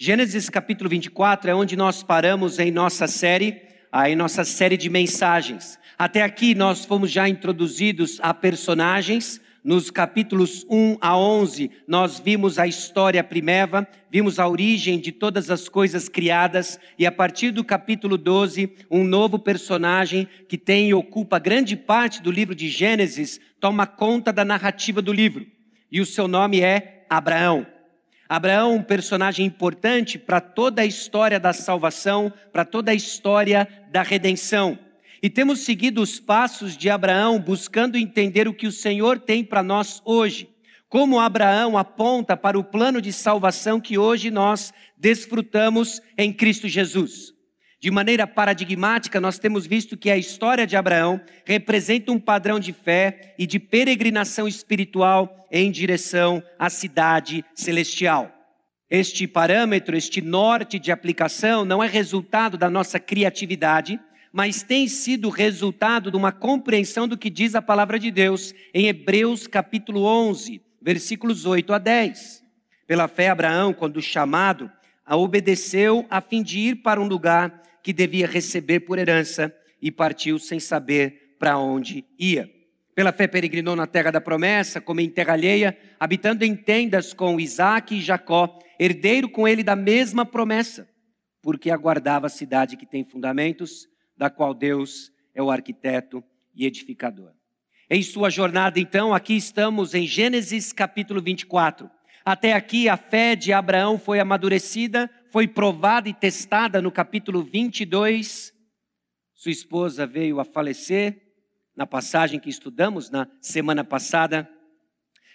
Gênesis capítulo 24 é onde nós paramos em nossa série, em nossa série de mensagens. Até aqui nós fomos já introduzidos a personagens. Nos capítulos 1 a 11, nós vimos a história primeva, vimos a origem de todas as coisas criadas, e a partir do capítulo 12, um novo personagem que tem e ocupa grande parte do livro de Gênesis, toma conta da narrativa do livro. E o seu nome é Abraão. Abraão, um personagem importante para toda a história da salvação, para toda a história da redenção. E temos seguido os passos de Abraão, buscando entender o que o Senhor tem para nós hoje. Como Abraão aponta para o plano de salvação que hoje nós desfrutamos em Cristo Jesus. De maneira paradigmática, nós temos visto que a história de Abraão representa um padrão de fé e de peregrinação espiritual em direção à cidade celestial. Este parâmetro, este norte de aplicação, não é resultado da nossa criatividade, mas tem sido resultado de uma compreensão do que diz a palavra de Deus em Hebreus capítulo 11, versículos 8 a 10. Pela fé, Abraão, quando chamado, a obedeceu a fim de ir para um lugar que devia receber por herança e partiu sem saber para onde ia. Pela fé peregrinou na terra da promessa, como em terra alheia, habitando em tendas com Isaac e Jacó, herdeiro com ele da mesma promessa, porque aguardava a cidade que tem fundamentos, da qual Deus é o arquiteto e edificador. Em sua jornada, então, aqui estamos em Gênesis capítulo 24. Até aqui a fé de Abraão foi amadurecida foi provada e testada no capítulo 22. Sua esposa veio a falecer, na passagem que estudamos na semana passada.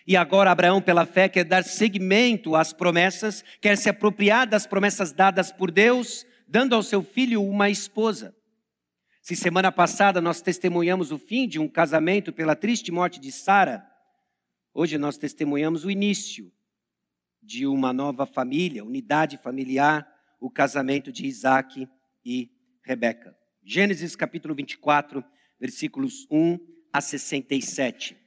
E agora Abraão, pela fé, quer dar seguimento às promessas, quer se apropriar das promessas dadas por Deus, dando ao seu filho uma esposa. Se semana passada nós testemunhamos o fim de um casamento pela triste morte de Sara, hoje nós testemunhamos o início de uma nova família, unidade familiar, o casamento de Isaac e Rebeca. Gênesis capítulo 24, versículos 1 a 67.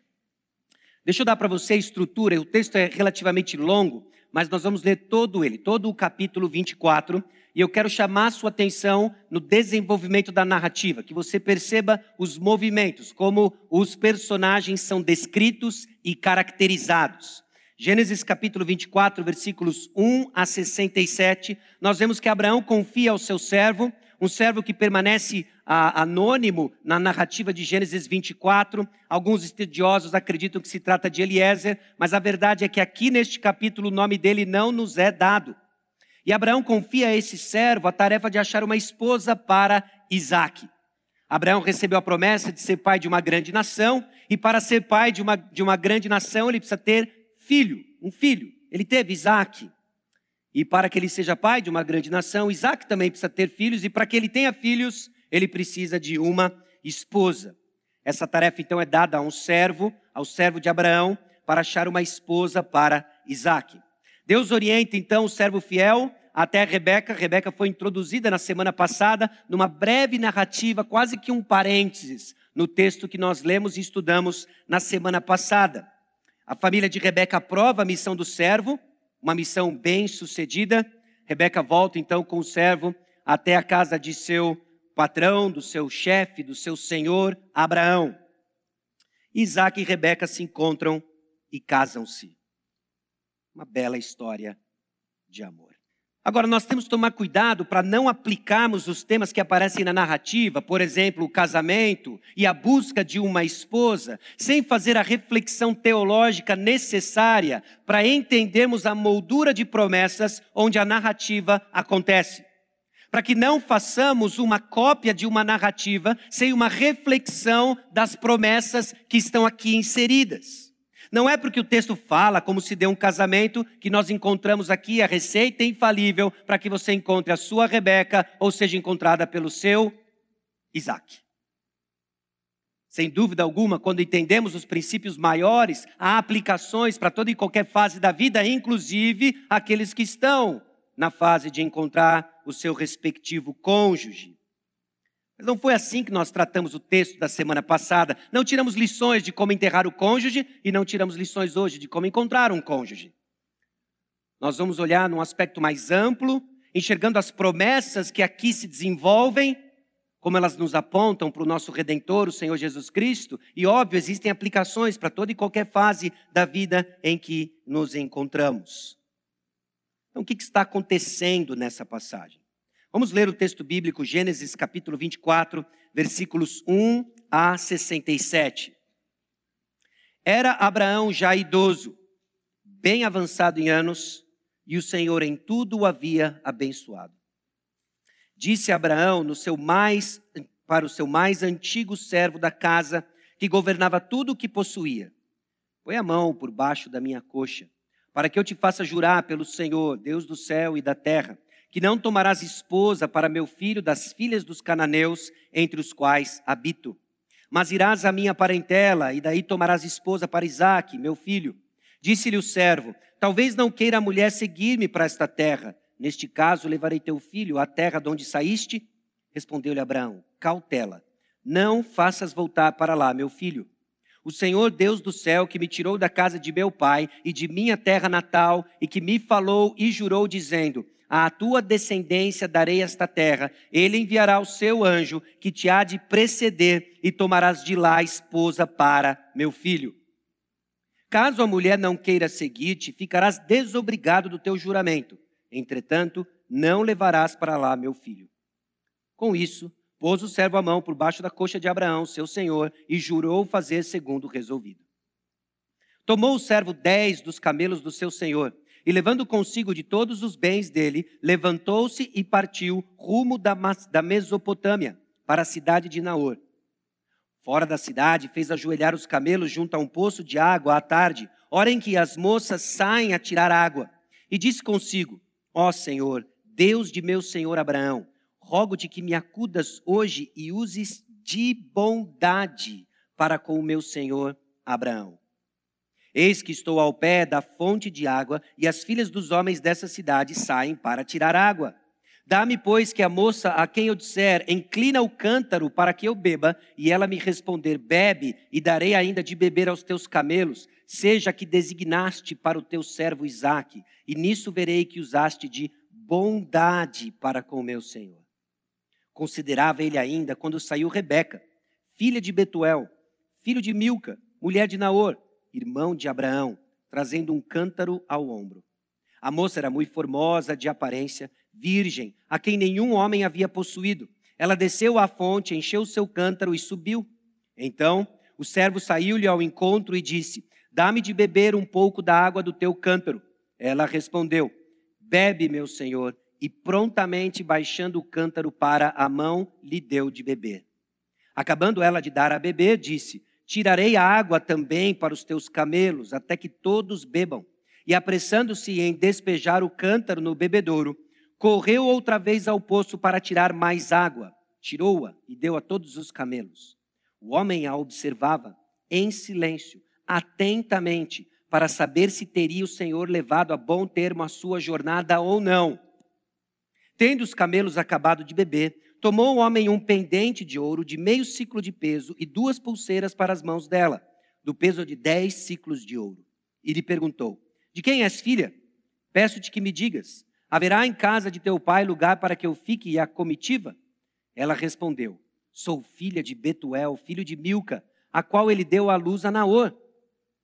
Deixa eu dar para você a estrutura, o texto é relativamente longo, mas nós vamos ler todo ele, todo o capítulo 24, e eu quero chamar a sua atenção no desenvolvimento da narrativa, que você perceba os movimentos, como os personagens são descritos e caracterizados. Gênesis capítulo 24, versículos 1 a 67, nós vemos que Abraão confia ao seu servo, um servo que permanece ah, anônimo na narrativa de Gênesis 24. Alguns estudiosos acreditam que se trata de Eliezer, mas a verdade é que aqui neste capítulo o nome dele não nos é dado. E Abraão confia a esse servo a tarefa de achar uma esposa para Isaac. Abraão recebeu a promessa de ser pai de uma grande nação, e para ser pai de uma, de uma grande nação, ele precisa ter filho, um filho. Ele teve Isaac. E para que ele seja pai de uma grande nação, Isaac também precisa ter filhos, e para que ele tenha filhos, ele precisa de uma esposa. Essa tarefa então é dada a um servo, ao servo de Abraão, para achar uma esposa para Isaac. Deus orienta então o servo fiel até Rebeca. Rebeca foi introduzida na semana passada numa breve narrativa, quase que um parênteses, no texto que nós lemos e estudamos na semana passada. A família de Rebeca aprova a missão do servo, uma missão bem sucedida. Rebeca volta então com o servo até a casa de seu patrão, do seu chefe, do seu senhor Abraão. Isaac e Rebeca se encontram e casam-se. Uma bela história de amor. Agora, nós temos que tomar cuidado para não aplicarmos os temas que aparecem na narrativa, por exemplo, o casamento e a busca de uma esposa, sem fazer a reflexão teológica necessária para entendermos a moldura de promessas onde a narrativa acontece. Para que não façamos uma cópia de uma narrativa sem uma reflexão das promessas que estão aqui inseridas. Não é porque o texto fala como se deu um casamento que nós encontramos aqui a receita infalível para que você encontre a sua Rebeca ou seja encontrada pelo seu Isaac. Sem dúvida alguma, quando entendemos os princípios maiores, há aplicações para toda e qualquer fase da vida, inclusive aqueles que estão na fase de encontrar o seu respectivo cônjuge. Mas não foi assim que nós tratamos o texto da semana passada. Não tiramos lições de como enterrar o cônjuge e não tiramos lições hoje de como encontrar um cônjuge. Nós vamos olhar num aspecto mais amplo, enxergando as promessas que aqui se desenvolvem, como elas nos apontam para o nosso redentor, o Senhor Jesus Cristo, e óbvio, existem aplicações para toda e qualquer fase da vida em que nos encontramos. Então, o que está acontecendo nessa passagem? Vamos ler o texto bíblico, Gênesis capítulo 24, versículos 1 a 67. Era Abraão já idoso, bem avançado em anos, e o Senhor em tudo o havia abençoado. Disse Abraão no seu mais, para o seu mais antigo servo da casa, que governava tudo o que possuía: Põe a mão por baixo da minha coxa, para que eu te faça jurar pelo Senhor, Deus do céu e da terra, que não tomarás esposa para meu filho das filhas dos cananeus, entre os quais habito. Mas irás à minha parentela, e daí tomarás esposa para Isaque, meu filho. Disse-lhe o servo: Talvez não queira a mulher seguir-me para esta terra. Neste caso, levarei teu filho à terra de onde saíste. Respondeu-lhe Abraão: Cautela, não faças voltar para lá, meu filho. O Senhor Deus do céu, que me tirou da casa de meu pai e de minha terra natal, e que me falou e jurou, dizendo: à tua descendência darei esta terra. Ele enviará o seu anjo, que te há de preceder, e tomarás de lá esposa para meu filho. Caso a mulher não queira seguir-te, ficarás desobrigado do teu juramento. Entretanto, não levarás para lá meu filho. Com isso, pôs o servo a mão por baixo da coxa de Abraão, seu senhor, e jurou fazer segundo resolvido. Tomou o servo dez dos camelos do seu senhor e levando consigo de todos os bens dele, levantou-se e partiu rumo da, da Mesopotâmia, para a cidade de Naor. Fora da cidade, fez ajoelhar os camelos junto a um poço de água à tarde, hora em que as moças saem a tirar água. E disse consigo: Ó Senhor, Deus de meu senhor Abraão, rogo-te que me acudas hoje e uses de bondade para com o meu senhor Abraão. Eis que estou ao pé da fonte de água, e as filhas dos homens dessa cidade saem para tirar água. Dá-me, pois, que a moça a quem eu disser, inclina o cântaro para que eu beba, e ela me responder, bebe, e darei ainda de beber aos teus camelos, seja que designaste para o teu servo Isaque, e nisso verei que usaste de bondade para com o meu senhor. Considerava ele ainda quando saiu Rebeca, filha de Betuel, filho de Milca, mulher de Naor, irmão de Abraão, trazendo um cântaro ao ombro. A moça era muito formosa de aparência, virgem, a quem nenhum homem havia possuído. Ela desceu à fonte, encheu seu cântaro e subiu. Então o servo saiu-lhe ao encontro e disse: Dá-me de beber um pouco da água do teu cântaro. Ela respondeu: Bebe, meu senhor. E prontamente, baixando o cântaro para a mão, lhe deu de beber. Acabando ela de dar a beber, disse: Tirarei a água também para os teus camelos, até que todos bebam. E apressando-se em despejar o cântaro no bebedouro, correu outra vez ao poço para tirar mais água. Tirou-a e deu a todos os camelos. O homem a observava em silêncio, atentamente, para saber se teria o Senhor levado a bom termo a sua jornada ou não. Tendo os camelos acabado de beber, Tomou o homem um pendente de ouro de meio ciclo de peso e duas pulseiras para as mãos dela, do peso de dez ciclos de ouro. E lhe perguntou: De quem és filha? Peço-te que me digas: Haverá em casa de teu pai lugar para que eu fique e a comitiva? Ela respondeu: Sou filha de Betuel, filho de Milca, a qual ele deu à luz a Naor.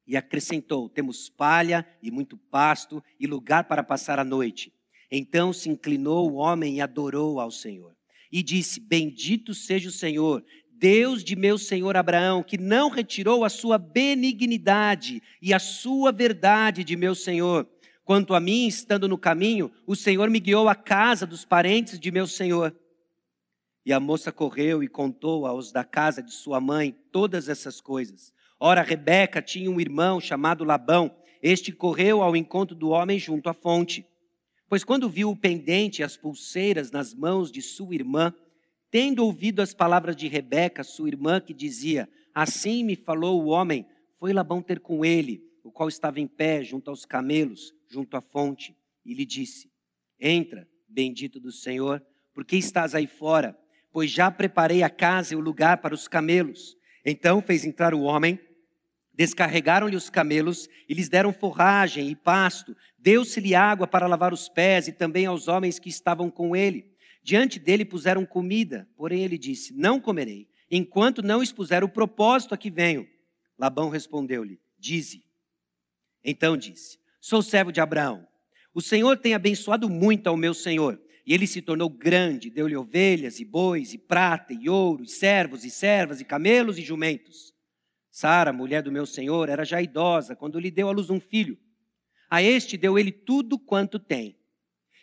E acrescentou: Temos palha e muito pasto e lugar para passar a noite. Então se inclinou o homem e adorou ao Senhor e disse: Bendito seja o Senhor, Deus de meu senhor Abraão, que não retirou a sua benignidade e a sua verdade de meu senhor. Quanto a mim, estando no caminho, o Senhor me guiou à casa dos parentes de meu senhor. E a moça correu e contou aos da casa de sua mãe todas essas coisas. Ora, Rebeca tinha um irmão chamado Labão. Este correu ao encontro do homem junto à fonte. Pois quando viu o pendente e as pulseiras nas mãos de sua irmã, tendo ouvido as palavras de Rebeca, sua irmã, que dizia: Assim me falou o homem, foi Labão ter com ele, o qual estava em pé junto aos camelos, junto à fonte, e lhe disse: Entra, bendito do Senhor, porque estás aí fora, pois já preparei a casa e o lugar para os camelos. Então fez entrar o homem, Descarregaram-lhe os camelos e lhes deram forragem e pasto. Deu-se-lhe água para lavar os pés e também aos homens que estavam com ele. Diante dele puseram comida, porém ele disse: Não comerei, enquanto não expuser o propósito a que venho. Labão respondeu-lhe: Dize. Então disse: Sou servo de Abraão. O Senhor tem abençoado muito ao meu senhor, e ele se tornou grande, deu-lhe ovelhas e bois, e prata, e ouro, e servos, e servas, e camelos e jumentos. Sara, mulher do meu senhor, era já idosa quando lhe deu à luz um filho. A este deu ele tudo quanto tem.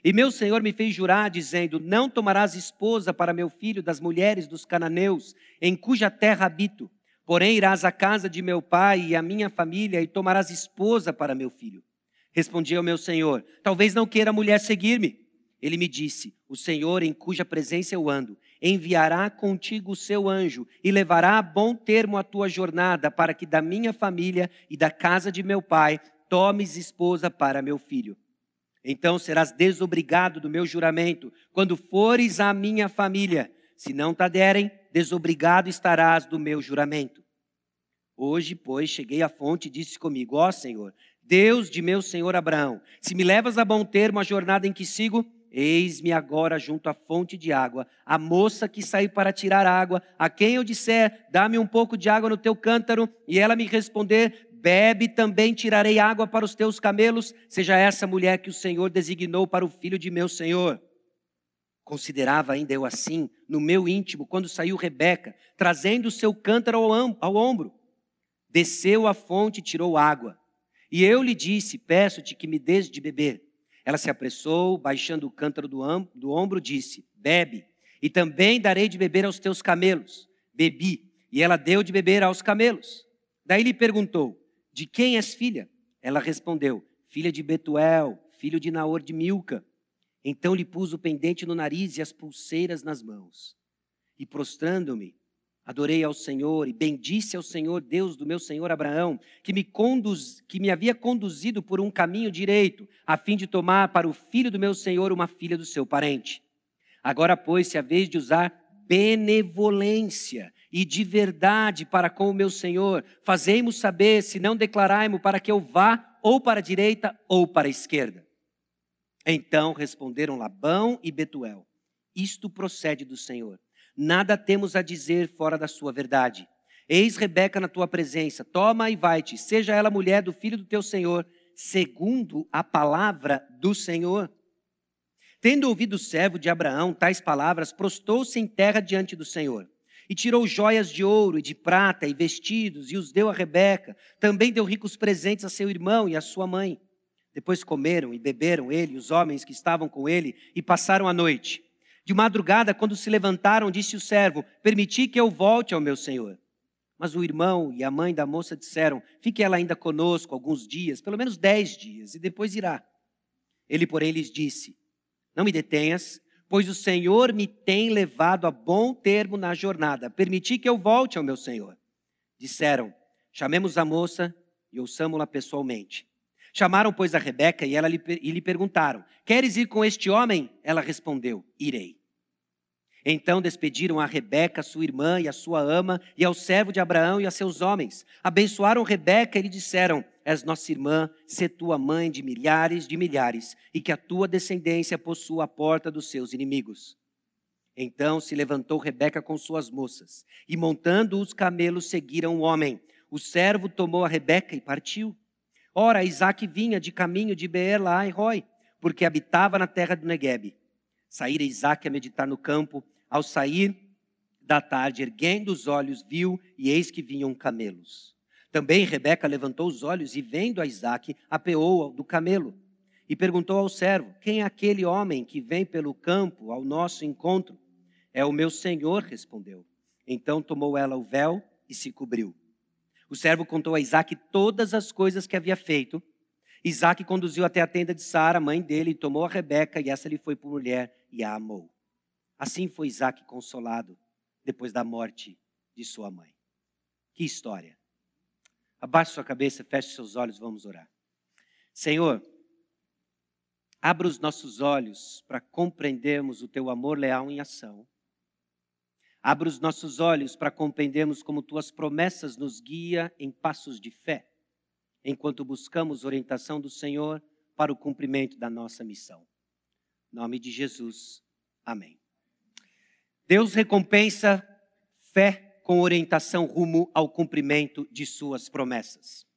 E meu senhor me fez jurar, dizendo: Não tomarás esposa para meu filho das mulheres dos cananeus, em cuja terra habito. Porém, irás à casa de meu pai e à minha família e tomarás esposa para meu filho. Respondi ao meu senhor: Talvez não queira a mulher seguir-me. Ele me disse: O Senhor, em cuja presença eu ando, enviará contigo o seu anjo e levará a bom termo a tua jornada, para que da minha família e da casa de meu pai tomes esposa para meu filho. Então serás desobrigado do meu juramento quando fores à minha família. Se não te derem, desobrigado estarás do meu juramento. Hoje, pois, cheguei à fonte e disse comigo: Ó Senhor, Deus de meu senhor Abraão, se me levas a bom termo a jornada em que sigo, Eis-me agora junto à fonte de água, a moça que saiu para tirar água, a quem eu disser, dá-me um pouco de água no teu cântaro, e ela me responder, bebe também tirarei água para os teus camelos, seja essa mulher que o Senhor designou para o filho de meu Senhor. Considerava ainda eu assim, no meu íntimo, quando saiu Rebeca, trazendo o seu cântaro ao, ao ombro. Desceu à fonte e tirou água. E eu lhe disse: Peço-te que me des de beber. Ela se apressou, baixando o cântaro do, do ombro, disse: Bebe, e também darei de beber aos teus camelos. Bebi, e ela deu de beber aos camelos. Daí lhe perguntou: De quem és filha? Ela respondeu: Filha de Betuel, filho de Naor de Milca. Então lhe pus o pendente no nariz e as pulseiras nas mãos. E prostrando-me, Adorei ao Senhor e bendisse ao Senhor, Deus do meu senhor Abraão, que me, conduz, que me havia conduzido por um caminho direito, a fim de tomar para o filho do meu senhor uma filha do seu parente. Agora, pois, se a vez de usar benevolência e de verdade para com o meu senhor, fazei-mo saber, se não declarai-mo para que eu vá ou para a direita ou para a esquerda. Então responderam Labão e Betuel: Isto procede do Senhor nada temos a dizer fora da sua verdade. Eis Rebeca na tua presença, toma e vai-te, seja ela mulher do filho do teu senhor, segundo a palavra do Senhor. Tendo ouvido o servo de Abraão tais palavras, prostou-se em terra diante do Senhor. E tirou joias de ouro e de prata e vestidos, e os deu a Rebeca. Também deu ricos presentes a seu irmão e a sua mãe. Depois comeram e beberam ele e os homens que estavam com ele, e passaram a noite. De madrugada, quando se levantaram, disse o servo: Permiti que eu volte ao meu senhor. Mas o irmão e a mãe da moça disseram: Fique ela ainda conosco alguns dias, pelo menos dez dias, e depois irá. Ele, porém, lhes disse: Não me detenhas, pois o Senhor me tem levado a bom termo na jornada. Permiti que eu volte ao meu senhor. Disseram: Chamemos a moça e ouçamo-la pessoalmente. Chamaram, pois, a Rebeca e, ela lhe, e lhe perguntaram: Queres ir com este homem? Ela respondeu: Irei. Então despediram a Rebeca, sua irmã, e a sua ama, e ao servo de Abraão e a seus homens. Abençoaram Rebeca e lhe disseram: És nossa irmã, se tua mãe de milhares de milhares, e que a tua descendência possua a porta dos seus inimigos. Então se levantou Rebeca com suas moças, e montando os camelos seguiram o homem. O servo tomou a Rebeca e partiu. Ora, Isaac vinha de caminho de Beer lá em Roi, porque habitava na terra do Negueb. Saíra Isaac a meditar no campo. Ao sair da tarde, erguendo os olhos, viu e eis que vinham camelos. Também Rebeca levantou os olhos e, vendo a Isaac, apeou do camelo. E perguntou ao servo: Quem é aquele homem que vem pelo campo ao nosso encontro? É o meu senhor, respondeu. Então tomou ela o véu e se cobriu. O servo contou a Isaac todas as coisas que havia feito. Isaac conduziu até a tenda de Sara, mãe dele, e tomou a Rebeca, e essa lhe foi por mulher e a amou. Assim foi Isaac consolado depois da morte de sua mãe. Que história! Abaixe sua cabeça, feche seus olhos, vamos orar. Senhor, abra os nossos olhos para compreendermos o teu amor leal em ação. Abra os nossos olhos para compreendermos como tuas promessas nos guia em passos de fé, enquanto buscamos orientação do Senhor para o cumprimento da nossa missão. Em nome de Jesus. Amém. Deus recompensa fé com orientação rumo ao cumprimento de suas promessas.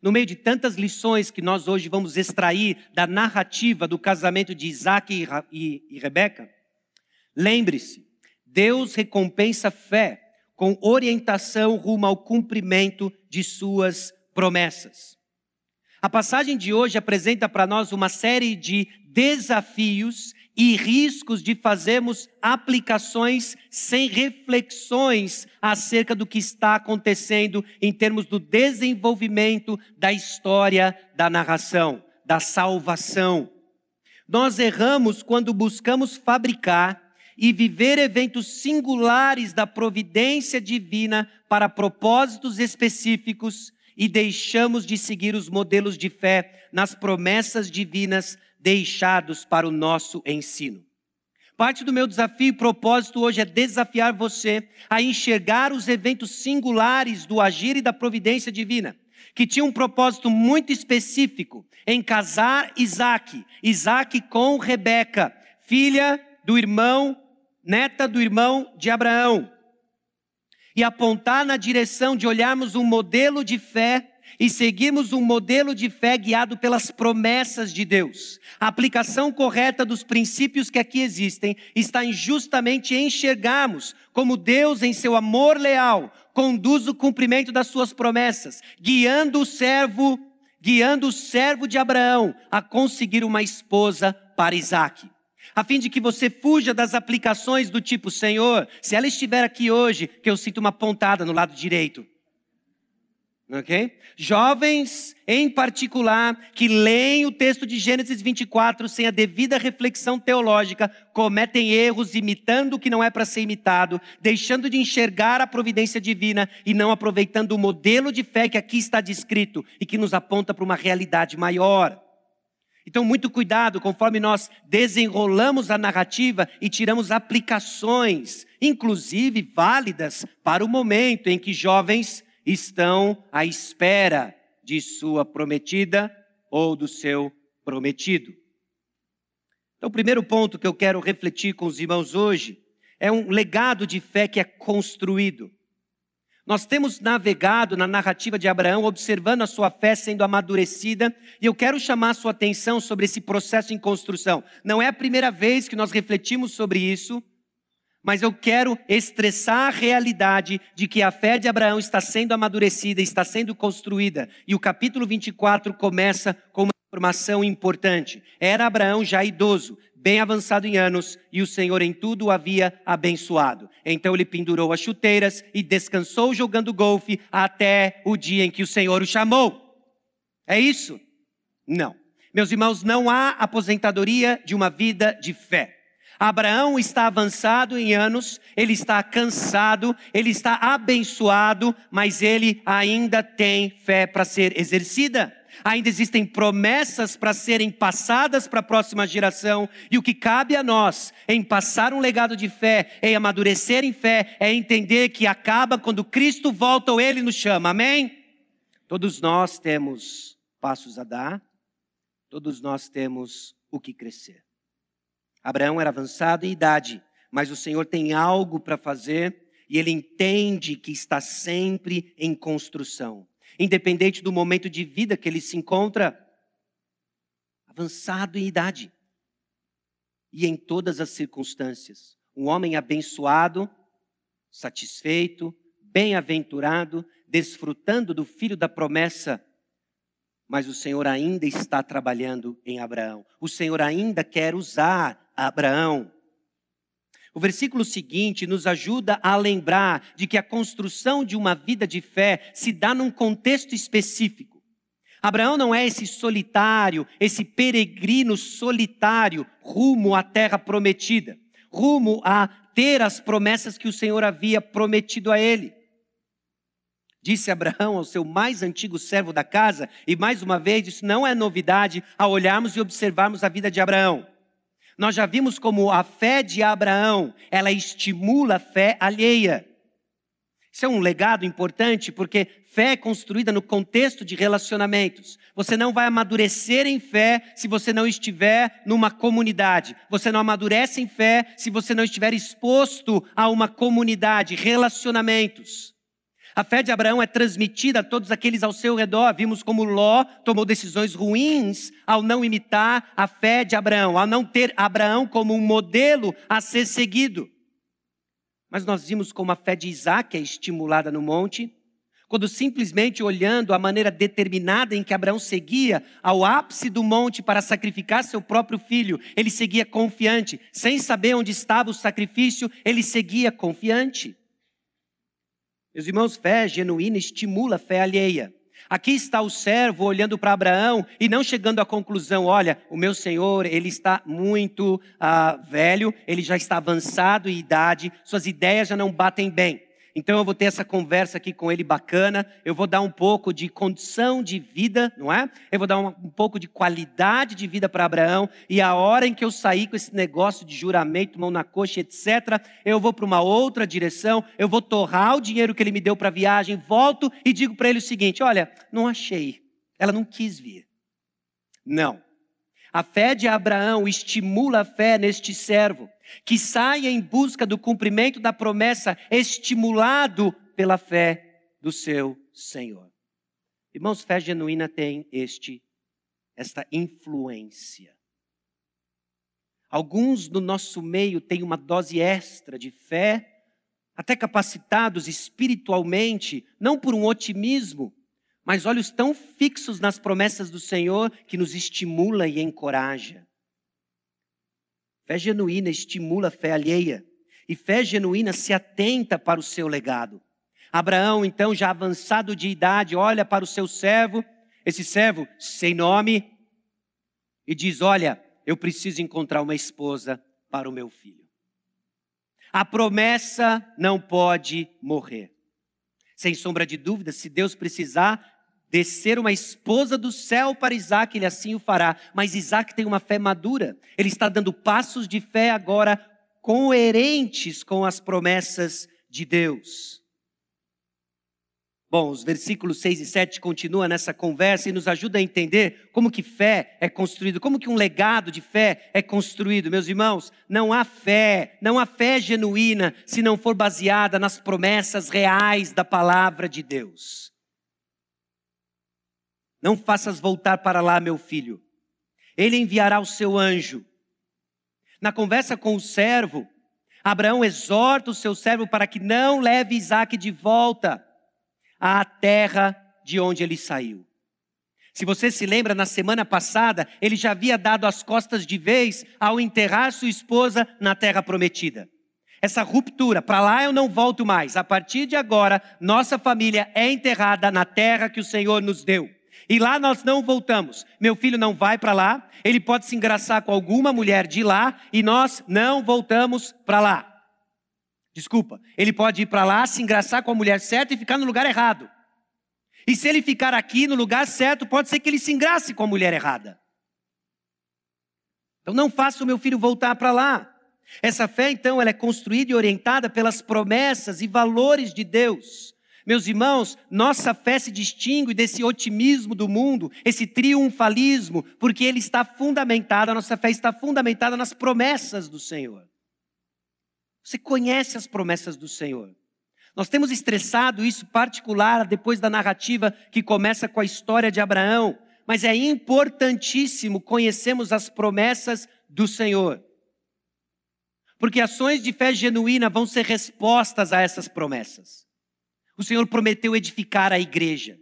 No meio de tantas lições que nós hoje vamos extrair da narrativa do casamento de Isaac e, Rebeca, lembre-se, Deus recompensa fé com orientação rumo ao cumprimento de suas promessas. A passagem de hoje apresenta para nós uma série de desafios e riscos de fazermos aplicações sem reflexões acerca do que está acontecendo em termos do desenvolvimento da história da narração, da salvação. Nós erramos quando buscamos fabricar e viver eventos singulares da providência divina para propósitos específicos e deixamos de seguir os modelos de fé nas promessas divinas deixados para o nosso ensino. Parte do meu desafio e propósito hoje é desafiar você a enxergar os eventos singulares do agir e da providência divina, que tinha um propósito muito específico em casar Isaac, Isaac com Rebeca, filha do irmão, neta do irmão de Abraão, e apontar na direção de olharmos um modelo de fé e seguirmos um modelo de fé guiado pelas promessas de Deus. A aplicação correta dos princípios que aqui existem está em justamente enxergarmos como Deus, em seu amor leal, conduz o cumprimento das suas promessas, guiando o servo, guiando o servo de Abraão a conseguir uma esposa para Isaac a fim de que você fuja das aplicações do tipo, Senhor, se ela estiver aqui hoje, que eu sinto uma pontada no lado direito ok? Jovens, em particular, que leem o texto de Gênesis 24 sem a devida reflexão teológica, cometem erros imitando o que não é para ser imitado, deixando de enxergar a providência divina e não aproveitando o modelo de fé que aqui está descrito e que nos aponta para uma realidade maior. Então, muito cuidado conforme nós desenrolamos a narrativa e tiramos aplicações, inclusive válidas, para o momento em que jovens estão à espera de sua prometida ou do seu prometido. Então, o primeiro ponto que eu quero refletir com os irmãos hoje é um legado de fé que é construído. Nós temos navegado na narrativa de Abraão, observando a sua fé sendo amadurecida, e eu quero chamar a sua atenção sobre esse processo em construção. Não é a primeira vez que nós refletimos sobre isso, mas eu quero estressar a realidade de que a fé de Abraão está sendo amadurecida, está sendo construída. E o capítulo 24 começa com uma informação importante. Era Abraão já idoso, bem avançado em anos, e o Senhor em tudo o havia abençoado. Então ele pendurou as chuteiras e descansou jogando golfe até o dia em que o Senhor o chamou. É isso? Não. Meus irmãos, não há aposentadoria de uma vida de fé. Abraão está avançado em anos, ele está cansado, ele está abençoado, mas ele ainda tem fé para ser exercida. Ainda existem promessas para serem passadas para a próxima geração, e o que cabe a nós em passar um legado de fé, em amadurecer em fé, é entender que acaba quando Cristo volta ou ele nos chama. Amém? Todos nós temos passos a dar, todos nós temos o que crescer. Abraão era avançado em idade, mas o Senhor tem algo para fazer e ele entende que está sempre em construção, independente do momento de vida que ele se encontra, avançado em idade e em todas as circunstâncias. Um homem abençoado, satisfeito, bem-aventurado, desfrutando do filho da promessa mas o Senhor ainda está trabalhando em Abraão. O Senhor ainda quer usar Abraão. O versículo seguinte nos ajuda a lembrar de que a construção de uma vida de fé se dá num contexto específico. Abraão não é esse solitário, esse peregrino solitário rumo à terra prometida, rumo a ter as promessas que o Senhor havia prometido a ele. Disse Abraão ao seu mais antigo servo da casa, e mais uma vez, isso não é novidade ao olharmos e observarmos a vida de Abraão. Nós já vimos como a fé de Abraão, ela estimula a fé alheia. Isso é um legado importante porque fé é construída no contexto de relacionamentos. Você não vai amadurecer em fé se você não estiver numa comunidade. Você não amadurece em fé se você não estiver exposto a uma comunidade, relacionamentos. A fé de Abraão é transmitida a todos aqueles ao seu redor. Vimos como Ló tomou decisões ruins ao não imitar a fé de Abraão, ao não ter Abraão como um modelo a ser seguido. Mas nós vimos como a fé de Isaac é estimulada no monte, quando simplesmente olhando a maneira determinada em que Abraão seguia ao ápice do monte para sacrificar seu próprio filho, ele seguia confiante, sem saber onde estava o sacrifício, ele seguia confiante. Meus irmãos, fé genuína estimula a fé alheia. Aqui está o servo olhando para Abraão e não chegando à conclusão: olha, o meu senhor, ele está muito ah, velho, ele já está avançado em idade, suas ideias já não batem bem. Então eu vou ter essa conversa aqui com ele bacana, eu vou dar um pouco de condição de vida, não é? Eu vou dar um, um pouco de qualidade de vida para Abraão, e a hora em que eu sair com esse negócio de juramento, mão na coxa, etc., eu vou para uma outra direção, eu vou torrar o dinheiro que ele me deu para a viagem, volto e digo para ele o seguinte: olha, não achei, ela não quis vir. Não. A fé de Abraão estimula a fé neste servo que saia em busca do cumprimento da promessa, estimulado pela fé do seu Senhor. Irmãos, fé genuína tem este esta influência. Alguns no nosso meio têm uma dose extra de fé, até capacitados espiritualmente, não por um otimismo, mas olhos tão fixos nas promessas do Senhor que nos estimula e encoraja. Fé genuína estimula a fé alheia. E fé genuína se atenta para o seu legado. Abraão, então, já avançado de idade, olha para o seu servo, esse servo sem nome, e diz: Olha, eu preciso encontrar uma esposa para o meu filho. A promessa não pode morrer. Sem sombra de dúvida, se Deus precisar, descer uma esposa do céu para Isaac, ele assim o fará. Mas Isaac tem uma fé madura. Ele está dando passos de fé agora coerentes com as promessas de Deus. Bom, os versículos 6 e 7 continuam nessa conversa e nos ajuda a entender como que fé é construído, como que um legado de fé é construído. Meus irmãos, não há fé, não há fé genuína se não for baseada nas promessas reais da palavra de Deus. Não faças voltar para lá, meu filho. Ele enviará o seu anjo. Na conversa com o servo, Abraão exorta o seu servo para que não leve Isaac de volta à terra de onde ele saiu. Se você se lembra, na semana passada, ele já havia dado as costas de vez ao enterrar sua esposa na terra prometida. Essa ruptura, para lá eu não volto mais. A partir de agora, nossa família é enterrada na terra que o Senhor nos deu. E lá nós não voltamos. Meu filho não vai para lá, ele pode se engraçar com alguma mulher de lá e nós não voltamos para lá. Desculpa, ele pode ir para lá, se engraçar com a mulher certa e ficar no lugar errado. E se ele ficar aqui no lugar certo, pode ser que ele se engrace com a mulher errada. Então não faça o meu filho voltar para lá. Essa fé, então, ela é construída e orientada pelas promessas e valores de Deus. Meus irmãos, nossa fé se distingue desse otimismo do mundo, esse triunfalismo, porque ele está fundamentada, a nossa fé está fundamentada nas promessas do Senhor. Você conhece as promessas do Senhor. Nós temos estressado isso particular depois da narrativa que começa com a história de Abraão, mas é importantíssimo conhecermos as promessas do Senhor. Porque ações de fé genuína vão ser respostas a essas promessas. O Senhor prometeu edificar a igreja.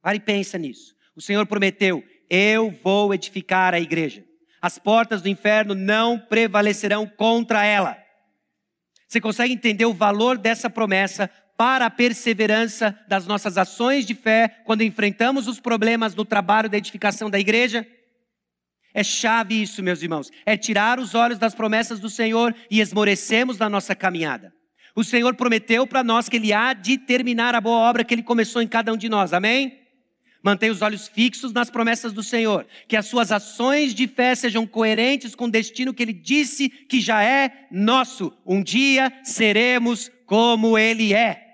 Pare e pensa nisso. O Senhor prometeu: eu vou edificar a igreja. As portas do inferno não prevalecerão contra ela. Você consegue entender o valor dessa promessa para a perseverança das nossas ações de fé quando enfrentamos os problemas no trabalho da edificação da igreja? É chave isso, meus irmãos. É tirar os olhos das promessas do Senhor e esmorecemos na nossa caminhada. O Senhor prometeu para nós que Ele há de terminar a boa obra que Ele começou em cada um de nós, amém? Mantenha os olhos fixos nas promessas do Senhor. Que as suas ações de fé sejam coerentes com o destino que Ele disse que já é nosso. Um dia seremos como Ele é.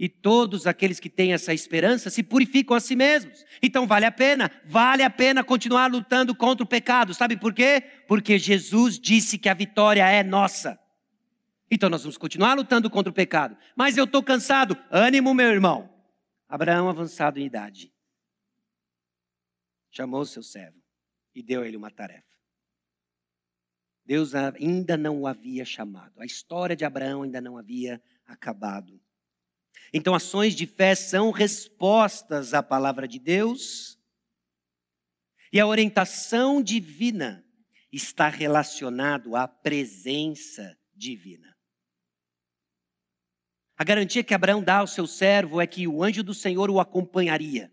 E todos aqueles que têm essa esperança se purificam a si mesmos. Então vale a pena, vale a pena continuar lutando contra o pecado. Sabe por quê? Porque Jesus disse que a vitória é nossa. Então nós vamos continuar lutando contra o pecado. Mas eu estou cansado. Ânimo, meu irmão. Abraão, avançado em idade, chamou seu servo e deu a ele uma tarefa. Deus ainda não o havia chamado. A história de Abraão ainda não havia acabado. Então, ações de fé são respostas à palavra de Deus. E a orientação divina está relacionado à presença divina. A garantia que Abraão dá ao seu servo é que o anjo do Senhor o acompanharia.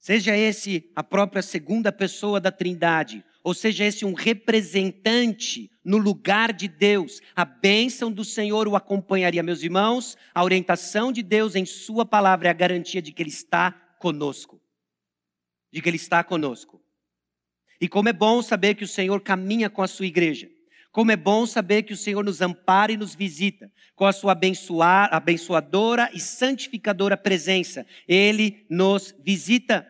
Seja esse a própria segunda pessoa da Trindade, ou seja esse um representante no lugar de Deus, a bênção do Senhor o acompanharia. Meus irmãos, a orientação de Deus em Sua palavra é a garantia de que Ele está conosco. De que Ele está conosco. E como é bom saber que o Senhor caminha com a sua igreja. Como é bom saber que o Senhor nos ampara e nos visita com a sua abençoar, abençoadora e santificadora presença. Ele nos visita.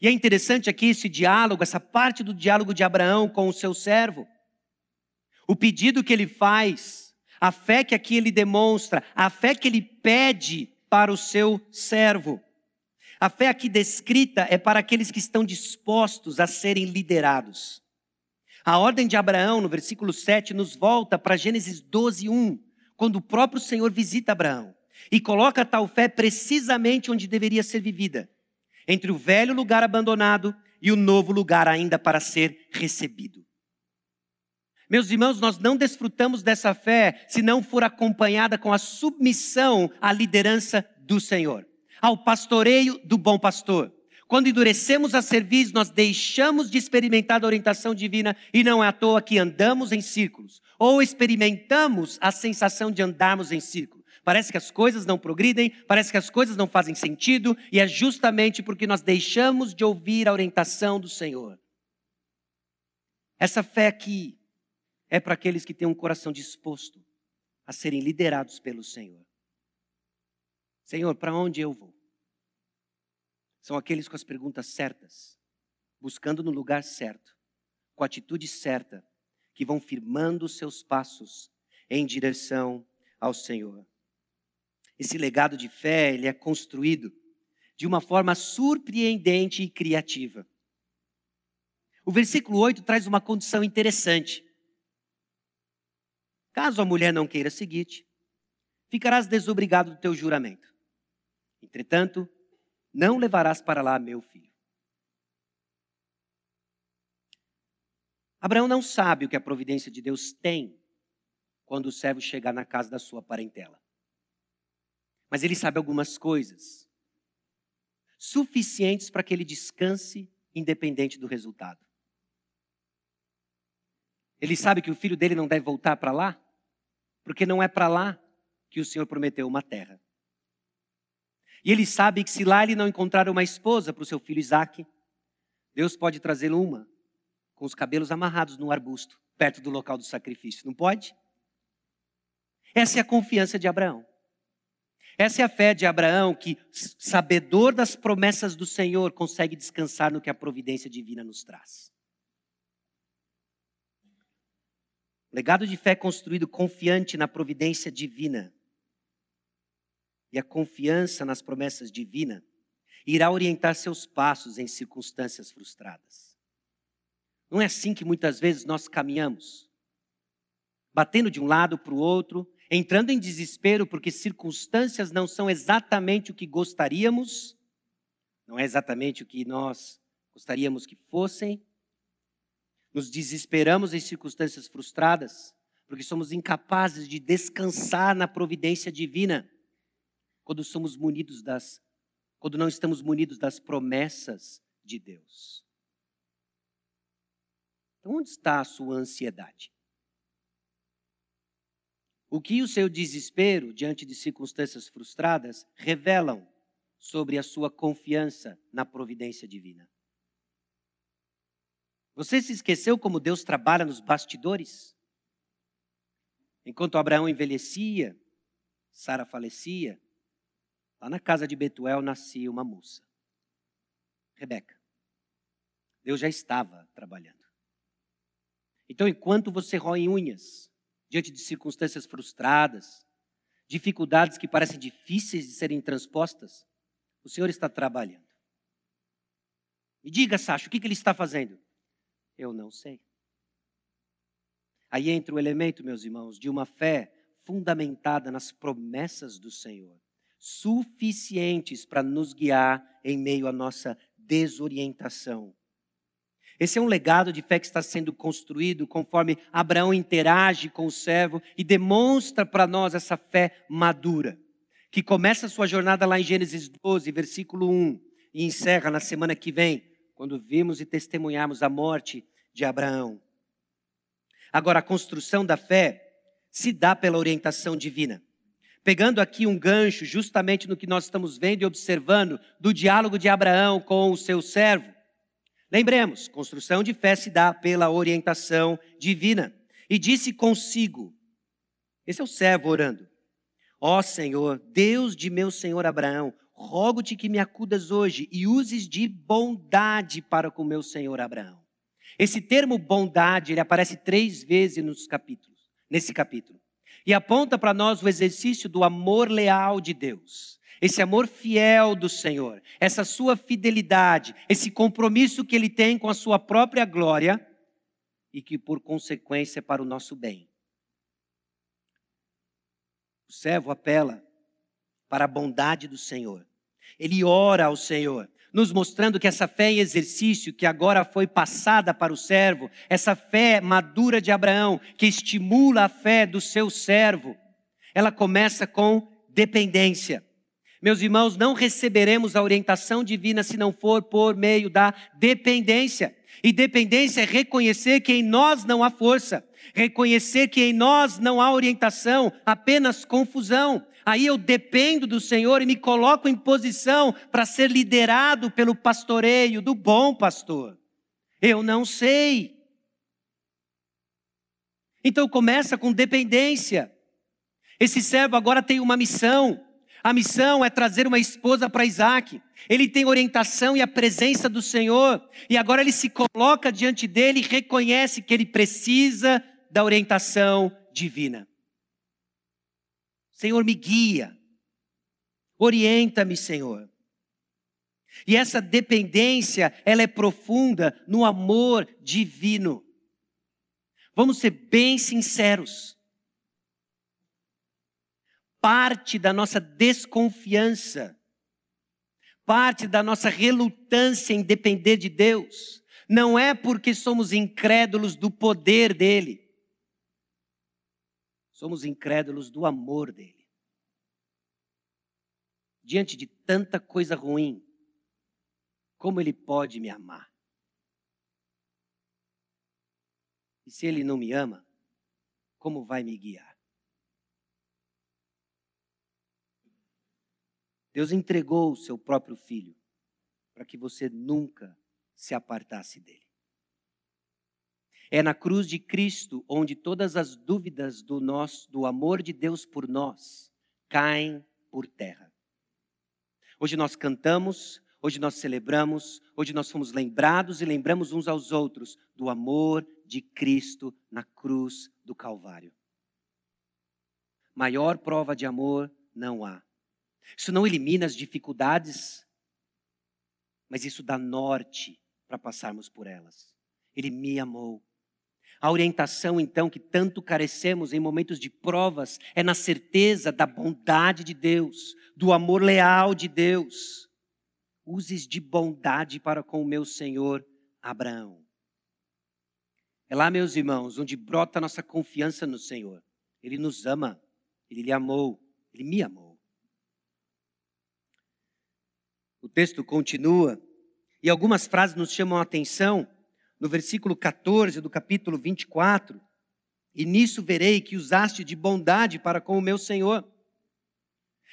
E é interessante aqui esse diálogo, essa parte do diálogo de Abraão com o seu servo. O pedido que ele faz, a fé que aqui ele demonstra, a fé que ele pede para o seu servo. A fé aqui descrita é para aqueles que estão dispostos a serem liderados. A ordem de Abraão, no versículo 7, nos volta para Gênesis 12, 1, quando o próprio Senhor visita Abraão e coloca tal fé precisamente onde deveria ser vivida, entre o velho lugar abandonado e o novo lugar ainda para ser recebido. Meus irmãos, nós não desfrutamos dessa fé se não for acompanhada com a submissão à liderança do Senhor, ao pastoreio do bom pastor. Quando endurecemos a serviço, nós deixamos de experimentar a orientação divina e não é à toa que andamos em círculos. Ou experimentamos a sensação de andarmos em círculo. Parece que as coisas não progridem, parece que as coisas não fazem sentido, e é justamente porque nós deixamos de ouvir a orientação do Senhor. Essa fé aqui é para aqueles que têm um coração disposto a serem liderados pelo Senhor. Senhor, para onde eu vou? São aqueles com as perguntas certas, buscando no lugar certo, com a atitude certa, que vão firmando seus passos em direção ao Senhor. Esse legado de fé, ele é construído de uma forma surpreendente e criativa. O versículo 8 traz uma condição interessante. Caso a mulher não queira seguir-te, ficarás desobrigado do teu juramento. Entretanto, não levarás para lá meu filho. Abraão não sabe o que a providência de Deus tem quando o servo chegar na casa da sua parentela. Mas ele sabe algumas coisas suficientes para que ele descanse independente do resultado. Ele sabe que o filho dele não deve voltar para lá, porque não é para lá que o Senhor prometeu uma terra. E ele sabe que se lá ele não encontrar uma esposa para o seu filho Isaac, Deus pode trazê-lo uma, com os cabelos amarrados no arbusto, perto do local do sacrifício. Não pode? Essa é a confiança de Abraão. Essa é a fé de Abraão que, sabedor das promessas do Senhor, consegue descansar no que a providência divina nos traz. Legado de fé construído confiante na providência divina e a confiança nas promessas divinas irá orientar seus passos em circunstâncias frustradas. Não é assim que muitas vezes nós caminhamos, batendo de um lado para o outro, entrando em desespero porque circunstâncias não são exatamente o que gostaríamos, não é exatamente o que nós gostaríamos que fossem. Nos desesperamos em circunstâncias frustradas porque somos incapazes de descansar na providência divina quando somos munidos das quando não estamos munidos das promessas de Deus. Então, onde está a sua ansiedade? O que o seu desespero diante de circunstâncias frustradas revelam sobre a sua confiança na providência divina? Você se esqueceu como Deus trabalha nos bastidores? Enquanto Abraão envelhecia, Sara falecia, lá na casa de Betuel nascia uma moça, Rebeca. Deus já estava trabalhando. Então, enquanto você rói unhas, diante de circunstâncias frustradas, dificuldades que parecem difíceis de serem transpostas, o Senhor está trabalhando. Me diga, Sacho, o que, que ele está fazendo? Eu não sei. Aí entra o elemento, meus irmãos, de uma fé fundamentada nas promessas do Senhor, suficientes para nos guiar em meio à nossa desorientação esse é um legado de fé que está sendo construído conforme Abraão interage com o servo e demonstra para nós essa fé madura, que começa sua jornada lá em Gênesis 12, versículo 1, e encerra na semana que vem, quando vimos e testemunhamos a morte de Abraão. Agora, a construção da fé se dá pela orientação divina. Pegando aqui um gancho justamente no que nós estamos vendo e observando do diálogo de Abraão com o seu servo, Lembremos, construção de fé se dá pela orientação divina. E disse consigo: esse é o servo orando. Ó Senhor, Deus de meu senhor Abraão, rogo-te que me acudas hoje e uses de bondade para com meu senhor Abraão. Esse termo bondade, ele aparece três vezes nos capítulos, nesse capítulo. E aponta para nós o exercício do amor leal de Deus esse amor fiel do Senhor, essa sua fidelidade, esse compromisso que ele tem com a sua própria glória e que, por consequência, é para o nosso bem. O servo apela para a bondade do Senhor. Ele ora ao Senhor, nos mostrando que essa fé em exercício, que agora foi passada para o servo, essa fé madura de Abraão, que estimula a fé do seu servo, ela começa com dependência. Meus irmãos, não receberemos a orientação divina se não for por meio da dependência. E dependência é reconhecer que em nós não há força, reconhecer que em nós não há orientação, apenas confusão. Aí eu dependo do Senhor e me coloco em posição para ser liderado pelo pastoreio do bom pastor. Eu não sei. Então começa com dependência. Esse servo agora tem uma missão. A missão é trazer uma esposa para Isaac. Ele tem orientação e a presença do Senhor. E agora ele se coloca diante dele e reconhece que ele precisa da orientação divina. Senhor, me guia. Orienta-me, Senhor. E essa dependência, ela é profunda no amor divino. Vamos ser bem sinceros parte da nossa desconfiança, parte da nossa relutância em depender de Deus, não é porque somos incrédulos do poder dele, somos incrédulos do amor dele. Diante de tanta coisa ruim, como ele pode me amar? E se ele não me ama, como vai me guiar? Deus entregou o seu próprio filho para que você nunca se apartasse dele. É na cruz de Cristo onde todas as dúvidas do nosso, do amor de Deus por nós, caem por terra. Hoje nós cantamos, hoje nós celebramos, hoje nós fomos lembrados e lembramos uns aos outros do amor de Cristo na cruz do Calvário. Maior prova de amor não há. Isso não elimina as dificuldades, mas isso dá norte para passarmos por elas. Ele me amou. A orientação, então, que tanto carecemos em momentos de provas é na certeza da bondade de Deus, do amor leal de Deus. Uses de bondade para com o meu Senhor Abraão. É lá, meus irmãos, onde brota a nossa confiança no Senhor. Ele nos ama, ele lhe amou, ele me amou. O texto continua e algumas frases nos chamam a atenção. No versículo 14 do capítulo 24, e nisso verei que usaste de bondade para com o meu Senhor.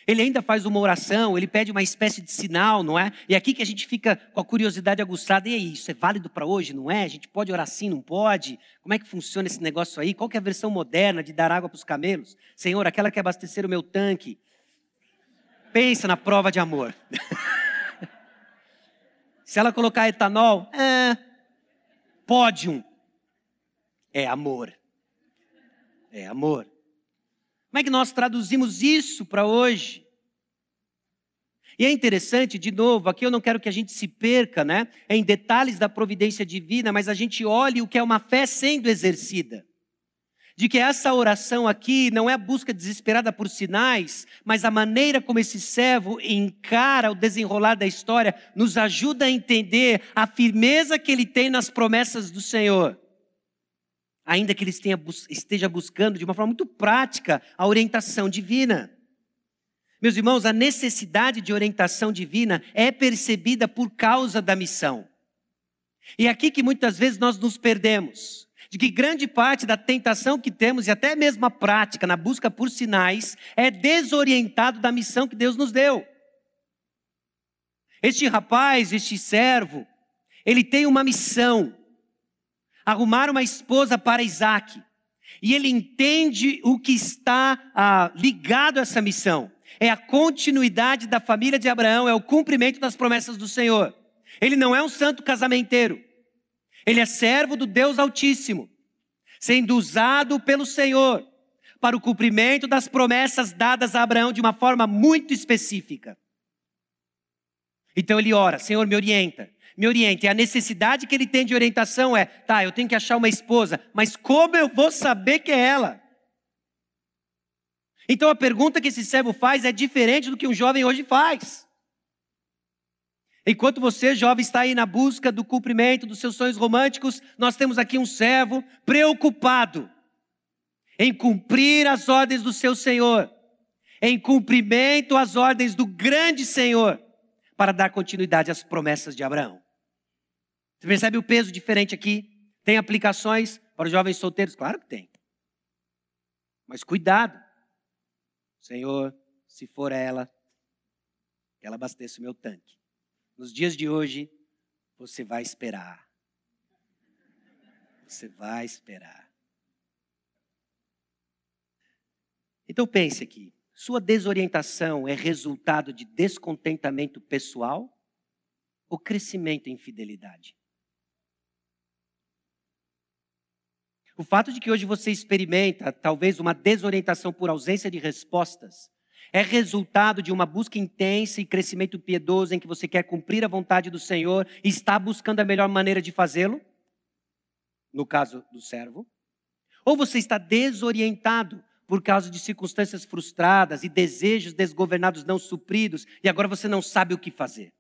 Ele ainda faz uma oração, ele pede uma espécie de sinal, não é? E é aqui que a gente fica com a curiosidade aguçada. E aí, isso é válido para hoje, não é? A gente pode orar assim, não pode? Como é que funciona esse negócio aí? Qual é a versão moderna de dar água para os camelos? Senhor, aquela que abastecer o meu tanque. Pensa na prova de amor. Se ela colocar etanol, é, pódium. É amor. É amor. Como é que nós traduzimos isso para hoje? E é interessante, de novo, aqui eu não quero que a gente se perca né, em detalhes da providência divina, mas a gente olhe o que é uma fé sendo exercida. De que essa oração aqui não é a busca desesperada por sinais, mas a maneira como esse servo encara o desenrolar da história nos ajuda a entender a firmeza que ele tem nas promessas do Senhor ainda que ele esteja buscando de uma forma muito prática a orientação divina. Meus irmãos, a necessidade de orientação divina é percebida por causa da missão. E é aqui que muitas vezes nós nos perdemos. De que grande parte da tentação que temos, e até mesmo a prática na busca por sinais, é desorientado da missão que Deus nos deu. Este rapaz, este servo, ele tem uma missão arrumar uma esposa para Isaac. E ele entende o que está ah, ligado a essa missão. É a continuidade da família de Abraão, é o cumprimento das promessas do Senhor. Ele não é um santo casamenteiro. Ele é servo do Deus Altíssimo, sendo usado pelo Senhor para o cumprimento das promessas dadas a Abraão de uma forma muito específica. Então ele ora: Senhor, me orienta me oriente. E a necessidade que ele tem de orientação é: tá, eu tenho que achar uma esposa, mas como eu vou saber que é ela? Então a pergunta que esse servo faz é diferente do que um jovem hoje faz. Enquanto você, jovem, está aí na busca do cumprimento dos seus sonhos românticos, nós temos aqui um servo preocupado em cumprir as ordens do seu Senhor, em cumprimento às ordens do grande Senhor, para dar continuidade às promessas de Abraão. Você percebe o peso diferente aqui? Tem aplicações para os jovens solteiros? Claro que tem. Mas cuidado. Senhor, se for ela, ela abasteça o meu tanque. Nos dias de hoje, você vai esperar. Você vai esperar. Então pense aqui. Sua desorientação é resultado de descontentamento pessoal ou crescimento em fidelidade? O fato de que hoje você experimenta talvez uma desorientação por ausência de respostas é resultado de uma busca intensa e crescimento piedoso em que você quer cumprir a vontade do Senhor e está buscando a melhor maneira de fazê-lo? No caso do servo. Ou você está desorientado por causa de circunstâncias frustradas e desejos desgovernados não supridos e agora você não sabe o que fazer?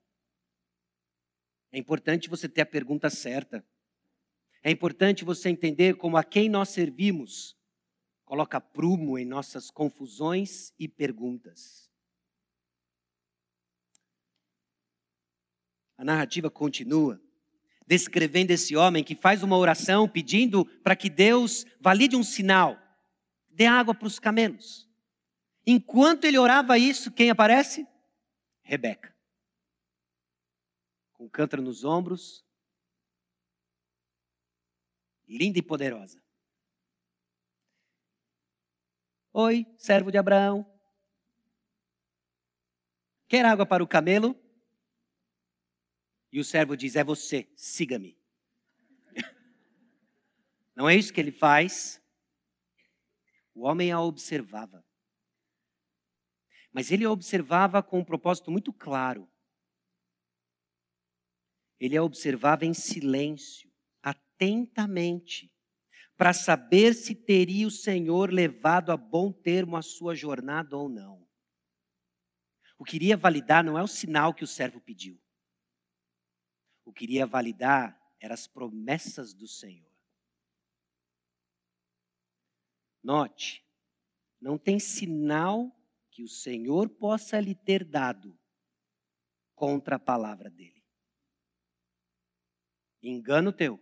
É importante você ter a pergunta certa. É importante você entender como a quem nós servimos coloca prumo em nossas confusões e perguntas. A narrativa continua descrevendo esse homem que faz uma oração pedindo para que Deus valide um sinal, dê água para os camelos. Enquanto ele orava isso, quem aparece? Rebeca. Com cântaro nos ombros, linda e poderosa. Oi, servo de Abraão. Quer água para o camelo? E o servo diz: É você, siga-me. Não é isso que ele faz. O homem a observava. Mas ele a observava com um propósito muito claro. Ele a observava em silêncio atentamente para saber se teria o Senhor levado a bom termo a sua jornada ou não. O que iria validar não é o sinal que o servo pediu. O que iria validar eram as promessas do Senhor. Note, não tem sinal que o Senhor possa lhe ter dado contra a palavra dele. Engano teu.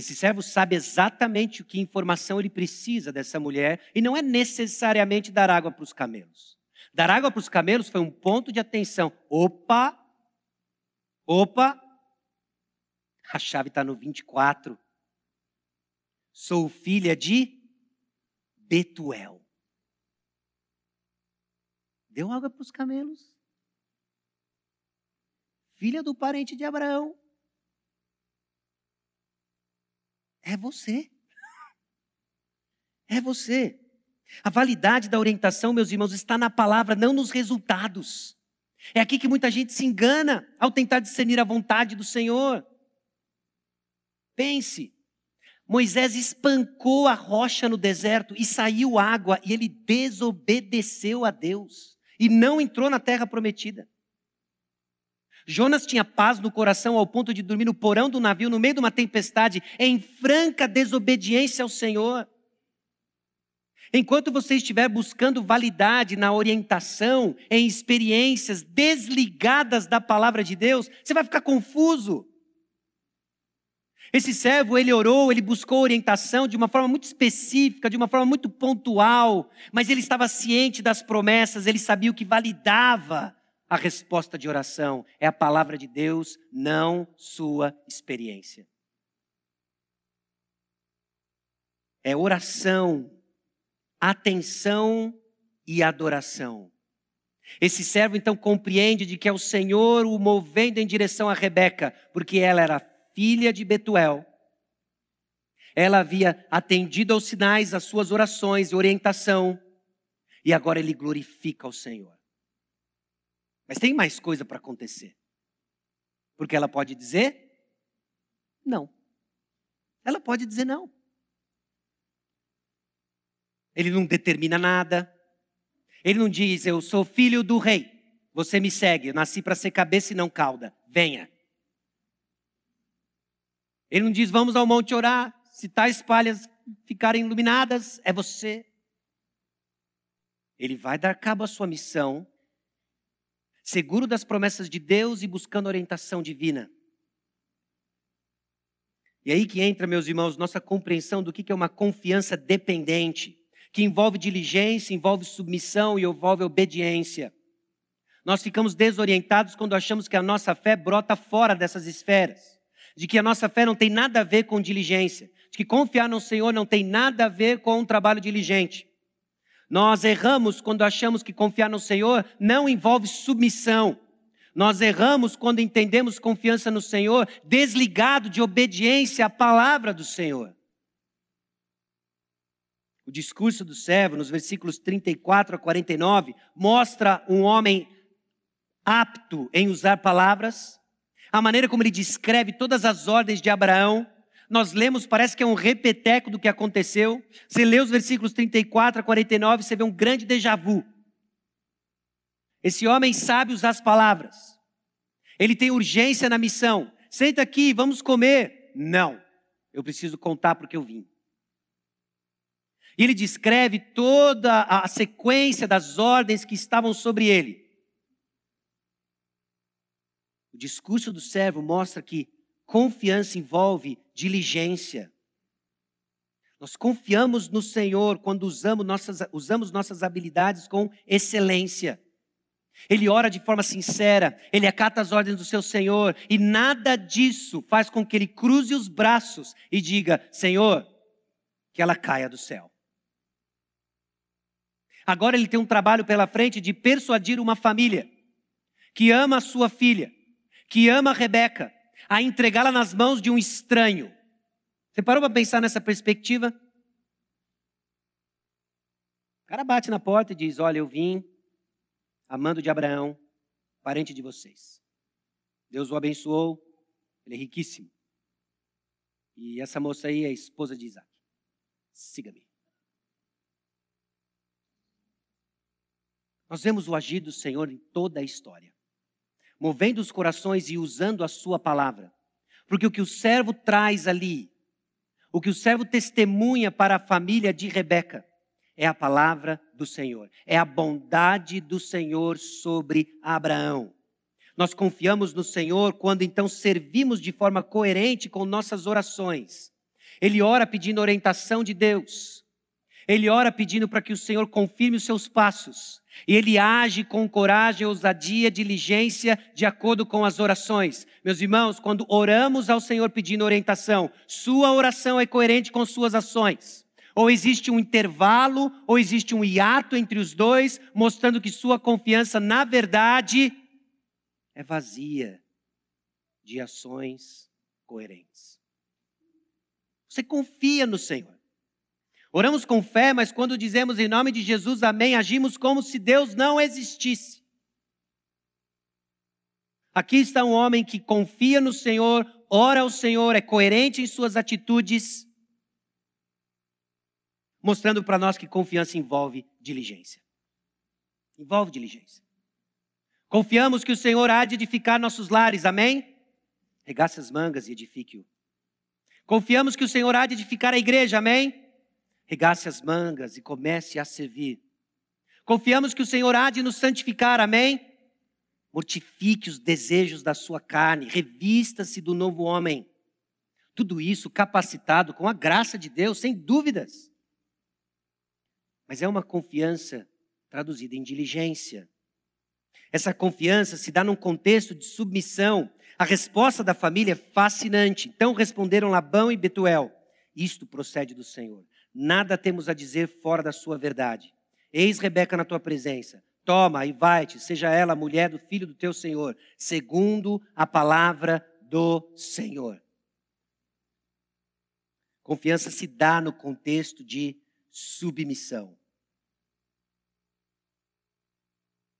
Esse servo sabe exatamente o que informação ele precisa dessa mulher e não é necessariamente dar água para os camelos. Dar água para os camelos foi um ponto de atenção. Opa! Opa! A chave está no 24. Sou filha de Betuel. Deu água para os camelos. Filha do parente de Abraão. É você. É você. A validade da orientação, meus irmãos, está na palavra, não nos resultados. É aqui que muita gente se engana ao tentar discernir a vontade do Senhor. Pense, Moisés espancou a rocha no deserto e saiu água, e ele desobedeceu a Deus e não entrou na terra prometida. Jonas tinha paz no coração ao ponto de dormir no porão do navio no meio de uma tempestade, em franca desobediência ao Senhor. Enquanto você estiver buscando validade na orientação, em experiências desligadas da palavra de Deus, você vai ficar confuso. Esse servo, ele orou, ele buscou orientação de uma forma muito específica, de uma forma muito pontual, mas ele estava ciente das promessas, ele sabia o que validava a resposta de oração é a palavra de Deus, não sua experiência. É oração, atenção e adoração. Esse servo então compreende de que é o Senhor o movendo em direção a Rebeca, porque ela era filha de Betuel. Ela havia atendido aos sinais, às suas orações e orientação, e agora ele glorifica o Senhor. Mas tem mais coisa para acontecer. Porque ela pode dizer não. Ela pode dizer não. Ele não determina nada. Ele não diz, eu sou filho do rei. Você me segue. Eu nasci para ser cabeça e não cauda. Venha. Ele não diz, vamos ao monte orar. Se tais palhas ficarem iluminadas, é você. Ele vai dar cabo à sua missão seguro das promessas de Deus e buscando orientação divina. E aí que entra, meus irmãos, nossa compreensão do que é uma confiança dependente, que envolve diligência, envolve submissão e envolve obediência. Nós ficamos desorientados quando achamos que a nossa fé brota fora dessas esferas, de que a nossa fé não tem nada a ver com diligência, de que confiar no Senhor não tem nada a ver com um trabalho diligente. Nós erramos quando achamos que confiar no Senhor não envolve submissão. Nós erramos quando entendemos confiança no Senhor desligado de obediência à palavra do Senhor. O discurso do servo, nos versículos 34 a 49, mostra um homem apto em usar palavras, a maneira como ele descreve todas as ordens de Abraão, nós lemos, parece que é um repeteco do que aconteceu. Você lê os versículos 34 a 49, você vê um grande déjà vu. Esse homem sabe usar as palavras. Ele tem urgência na missão. Senta aqui, vamos comer. Não, eu preciso contar porque eu vim. E ele descreve toda a sequência das ordens que estavam sobre ele. O discurso do servo mostra que Confiança envolve diligência. Nós confiamos no Senhor quando usamos nossas, usamos nossas habilidades com excelência. Ele ora de forma sincera, ele acata as ordens do seu Senhor, e nada disso faz com que ele cruze os braços e diga: Senhor, que ela caia do céu. Agora ele tem um trabalho pela frente de persuadir uma família que ama a sua filha, que ama a Rebeca, a entregá-la nas mãos de um estranho. Você parou para pensar nessa perspectiva? O cara bate na porta e diz: Olha, eu vim amando de Abraão, parente de vocês. Deus o abençoou, ele é riquíssimo. E essa moça aí é a esposa de Isaac. Siga-me. Nós vemos o agir do Senhor em toda a história movendo os corações e usando a sua palavra. Porque o que o servo traz ali, o que o servo testemunha para a família de Rebeca, é a palavra do Senhor, é a bondade do Senhor sobre Abraão. Nós confiamos no Senhor quando então servimos de forma coerente com nossas orações. Ele ora pedindo orientação de Deus. Ele ora pedindo para que o Senhor confirme os seus passos. E ele age com coragem, ousadia, diligência, de acordo com as orações. Meus irmãos, quando oramos ao Senhor pedindo orientação, sua oração é coerente com suas ações. Ou existe um intervalo, ou existe um hiato entre os dois, mostrando que sua confiança, na verdade, é vazia de ações coerentes. Você confia no Senhor. Oramos com fé, mas quando dizemos em nome de Jesus amém, agimos como se Deus não existisse. Aqui está um homem que confia no Senhor, ora ao Senhor, é coerente em suas atitudes, mostrando para nós que confiança envolve diligência. Envolve diligência. Confiamos que o Senhor há de edificar nossos lares, amém? Regace as mangas e edifique-o. Confiamos que o Senhor há de edificar a igreja, amém? Regace as mangas e comece a servir. Confiamos que o Senhor há de nos santificar, amém? Mortifique os desejos da sua carne, revista-se do novo homem. Tudo isso capacitado com a graça de Deus, sem dúvidas. Mas é uma confiança traduzida em diligência. Essa confiança se dá num contexto de submissão. A resposta da família é fascinante. Então responderam Labão e Betuel: Isto procede do Senhor. Nada temos a dizer fora da sua verdade. Eis Rebeca na tua presença. Toma e vai-te, seja ela mulher do filho do teu Senhor, segundo a palavra do Senhor. Confiança se dá no contexto de submissão.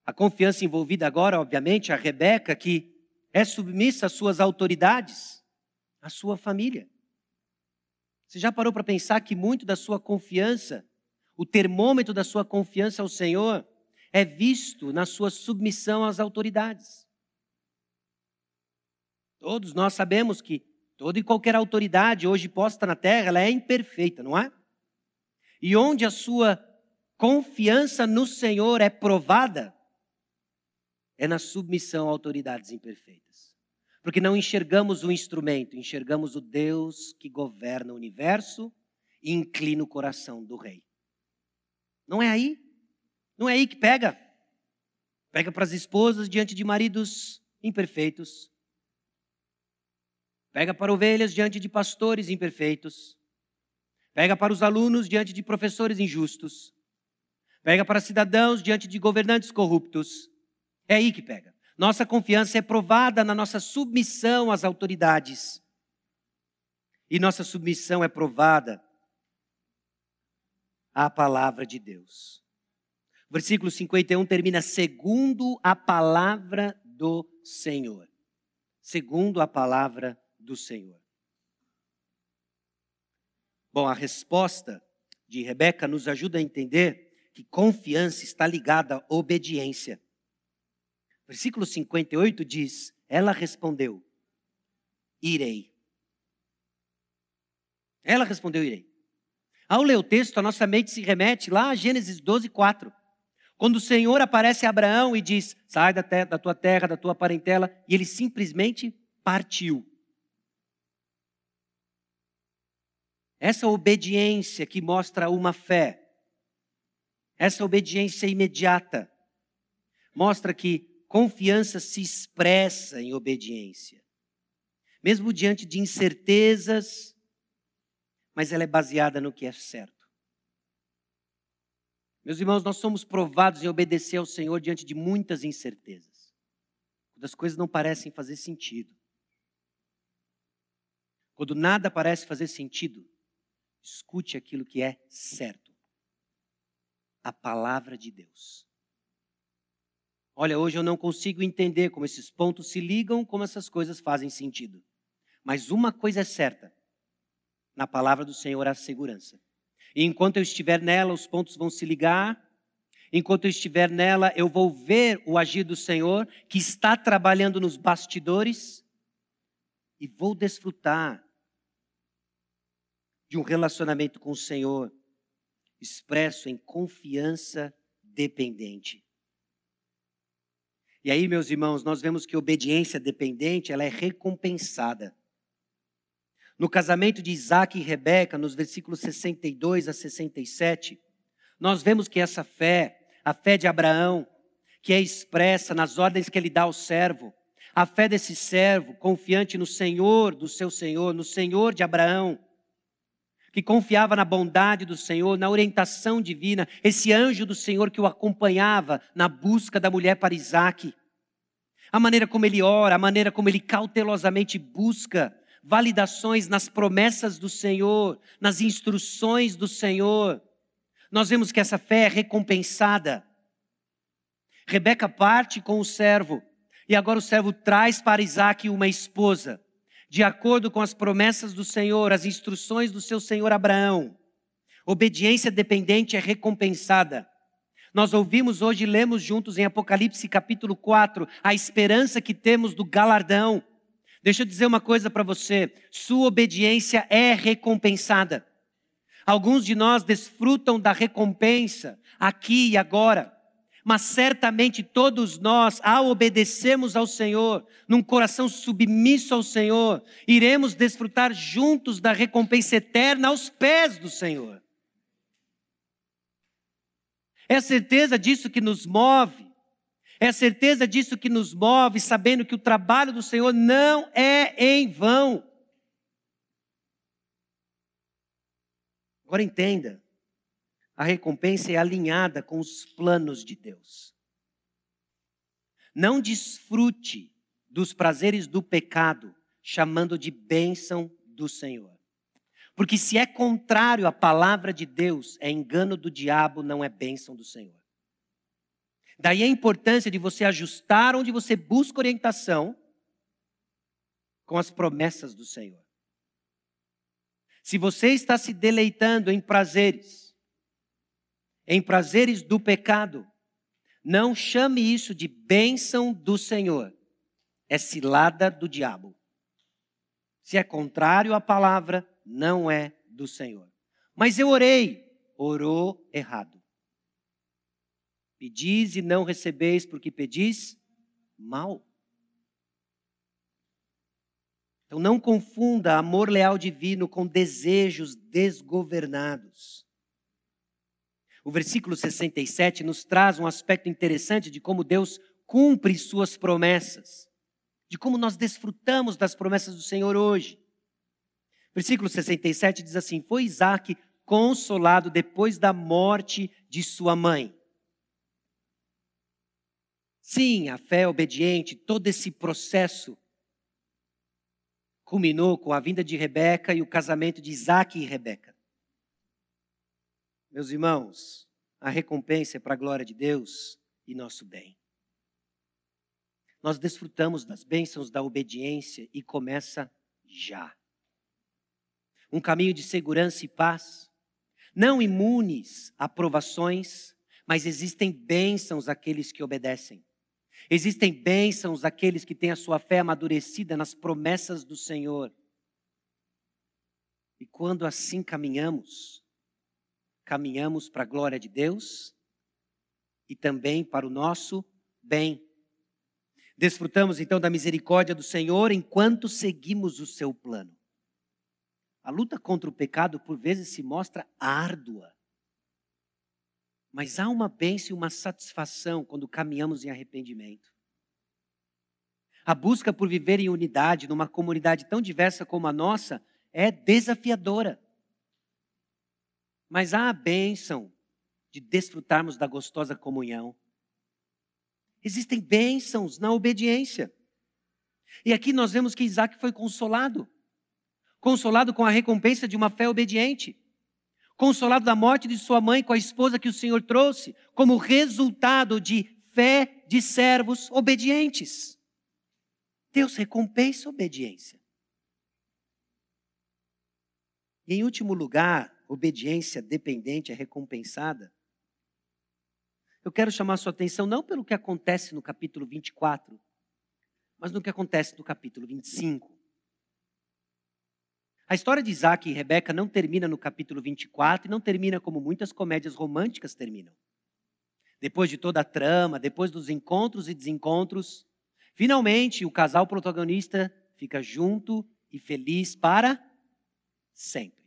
A confiança envolvida agora, obviamente, a Rebeca, que é submissa às suas autoridades, à sua família. Você já parou para pensar que muito da sua confiança, o termômetro da sua confiança ao Senhor, é visto na sua submissão às autoridades? Todos nós sabemos que toda e qualquer autoridade hoje posta na terra, ela é imperfeita, não é? E onde a sua confiança no Senhor é provada, é na submissão a autoridades imperfeitas. Porque não enxergamos o instrumento, enxergamos o Deus que governa o universo e inclina o coração do rei. Não é aí? Não é aí que pega? Pega para as esposas diante de maridos imperfeitos. Pega para ovelhas diante de pastores imperfeitos. Pega para os alunos diante de professores injustos. Pega para cidadãos diante de governantes corruptos. É aí que pega. Nossa confiança é provada na nossa submissão às autoridades. E nossa submissão é provada à palavra de Deus. Versículo 51 termina segundo a palavra do Senhor. Segundo a palavra do Senhor. Bom, a resposta de Rebeca nos ajuda a entender que confiança está ligada à obediência. Versículo 58 diz: Ela respondeu: Irei. Ela respondeu: Irei. Ao ler o texto, a nossa mente se remete lá a Gênesis 12, 4. Quando o Senhor aparece a Abraão e diz: Sai da, da tua terra, da tua parentela, e ele simplesmente partiu. Essa obediência que mostra uma fé, essa obediência imediata, mostra que Confiança se expressa em obediência. Mesmo diante de incertezas, mas ela é baseada no que é certo. Meus irmãos, nós somos provados em obedecer ao Senhor diante de muitas incertezas. Quando as coisas não parecem fazer sentido. Quando nada parece fazer sentido, escute aquilo que é certo. A palavra de Deus. Olha, hoje eu não consigo entender como esses pontos se ligam, como essas coisas fazem sentido. Mas uma coisa é certa: na palavra do Senhor há segurança. E enquanto eu estiver nela, os pontos vão se ligar. Enquanto eu estiver nela, eu vou ver o agir do Senhor, que está trabalhando nos bastidores, e vou desfrutar de um relacionamento com o Senhor expresso em confiança dependente. E aí, meus irmãos, nós vemos que obediência dependente, ela é recompensada. no casamento de Isaac e Rebeca, nos versículos 62 a 67, nós vemos que essa fé, a fé de Abraão, que é expressa nas ordens que ele dá ao servo, a fé desse servo, confiante no Senhor do seu Senhor, no Senhor de Abraão, que confiava na bondade do Senhor, na orientação divina, esse anjo do Senhor que o acompanhava na busca da mulher para Isaac. A maneira como ele ora, a maneira como ele cautelosamente busca validações nas promessas do Senhor, nas instruções do Senhor. Nós vemos que essa fé é recompensada. Rebeca parte com o servo, e agora o servo traz para Isaac uma esposa, de acordo com as promessas do Senhor, as instruções do seu senhor Abraão. Obediência dependente é recompensada. Nós ouvimos hoje, lemos juntos em Apocalipse capítulo 4, a esperança que temos do galardão. Deixa eu dizer uma coisa para você: sua obediência é recompensada. Alguns de nós desfrutam da recompensa aqui e agora, mas certamente todos nós, ao obedecermos ao Senhor, num coração submisso ao Senhor, iremos desfrutar juntos da recompensa eterna aos pés do Senhor. É a certeza disso que nos move é a certeza disso que nos move, sabendo que o trabalho do Senhor não é em vão. Agora entenda, a recompensa é alinhada com os planos de Deus. Não desfrute dos prazeres do pecado, chamando de bênção do Senhor. Porque se é contrário à palavra de Deus, é engano do diabo, não é bênção do Senhor. Daí a importância de você ajustar onde você busca orientação com as promessas do Senhor. Se você está se deleitando em prazeres, em prazeres do pecado, não chame isso de bênção do Senhor. É cilada do diabo. Se é contrário à palavra, não é do Senhor. Mas eu orei, orou errado. Pedis e não recebeis porque pedis mal. Então não confunda amor leal divino com desejos desgovernados. O versículo 67 nos traz um aspecto interessante de como Deus cumpre suas promessas, de como nós desfrutamos das promessas do Senhor hoje. Versículo 67 diz assim: Foi Isaac consolado depois da morte de sua mãe. Sim, a fé obediente, todo esse processo culminou com a vinda de Rebeca e o casamento de Isaac e Rebeca. Meus irmãos, a recompensa é para a glória de Deus e nosso bem. Nós desfrutamos das bênçãos da obediência e começa já. Um caminho de segurança e paz, não imunes a provações, mas existem bênçãos àqueles que obedecem. Existem bênçãos àqueles que têm a sua fé amadurecida nas promessas do Senhor. E quando assim caminhamos, caminhamos para a glória de Deus e também para o nosso bem. Desfrutamos então da misericórdia do Senhor enquanto seguimos o seu plano. A luta contra o pecado por vezes se mostra árdua. Mas há uma bênção e uma satisfação quando caminhamos em arrependimento. A busca por viver em unidade numa comunidade tão diversa como a nossa é desafiadora. Mas há a bênção de desfrutarmos da gostosa comunhão. Existem bênçãos na obediência. E aqui nós vemos que Isaac foi consolado consolado com a recompensa de uma fé obediente consolado da morte de sua mãe com a esposa que o Senhor trouxe, como resultado de fé de servos obedientes. Deus recompensa a obediência. E em último lugar, obediência dependente é recompensada. Eu quero chamar sua atenção não pelo que acontece no capítulo 24, mas no que acontece no capítulo 25. A história de Isaac e Rebeca não termina no capítulo 24 e não termina como muitas comédias românticas terminam. Depois de toda a trama, depois dos encontros e desencontros, finalmente o casal protagonista fica junto e feliz para sempre.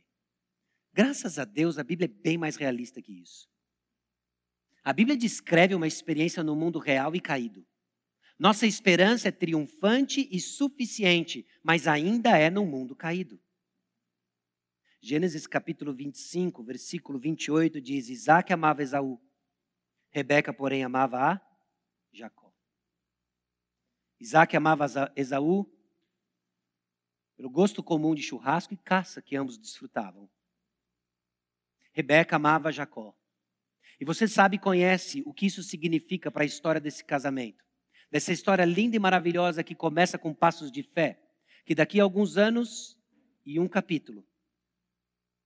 Graças a Deus, a Bíblia é bem mais realista que isso. A Bíblia descreve uma experiência no mundo real e caído. Nossa esperança é triunfante e suficiente, mas ainda é no mundo caído. Gênesis capítulo 25, versículo 28 diz: Isaac amava Esaú, Rebeca, porém, amava a Jacó. Isaac amava Esaú pelo gosto comum de churrasco e caça que ambos desfrutavam. Rebeca amava Jacó. E você sabe e conhece o que isso significa para a história desse casamento. Dessa história linda e maravilhosa que começa com passos de fé, que daqui a alguns anos e um capítulo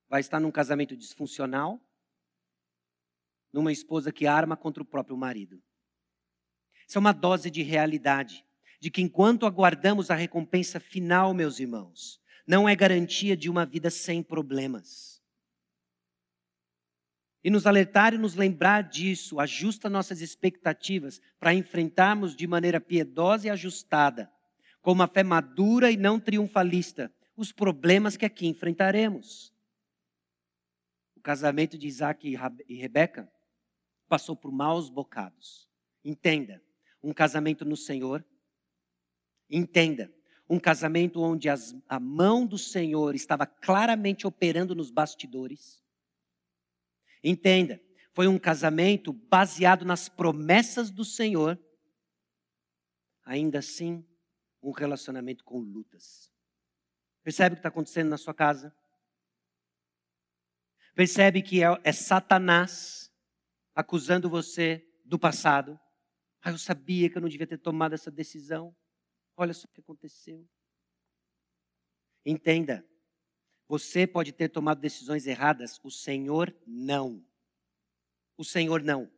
vai estar num casamento disfuncional, numa esposa que arma contra o próprio marido. Isso é uma dose de realidade, de que enquanto aguardamos a recompensa final, meus irmãos, não é garantia de uma vida sem problemas. E nos alertar e nos lembrar disso ajusta nossas expectativas para enfrentarmos de maneira piedosa e ajustada, com uma fé madura e não triunfalista, os problemas que aqui enfrentaremos. O casamento de Isaac e Rebeca passou por maus bocados. Entenda, um casamento no Senhor. Entenda, um casamento onde as, a mão do Senhor estava claramente operando nos bastidores. Entenda, foi um casamento baseado nas promessas do Senhor. Ainda assim, um relacionamento com lutas. Percebe o que está acontecendo na sua casa? Percebe que é, é Satanás acusando você do passado. Ah, eu sabia que eu não devia ter tomado essa decisão. Olha só o que aconteceu. Entenda, você pode ter tomado decisões erradas, o Senhor não. O Senhor não.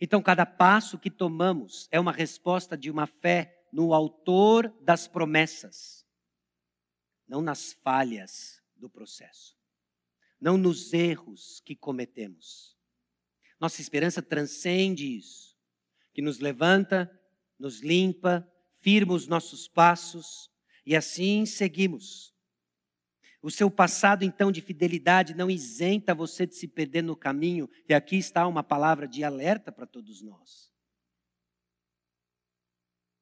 Então, cada passo que tomamos é uma resposta de uma fé no Autor das promessas, não nas falhas do processo não nos erros que cometemos. Nossa esperança transcende isso, que nos levanta, nos limpa, firma os nossos passos e assim seguimos. O seu passado, então, de fidelidade não isenta você de se perder no caminho, e aqui está uma palavra de alerta para todos nós.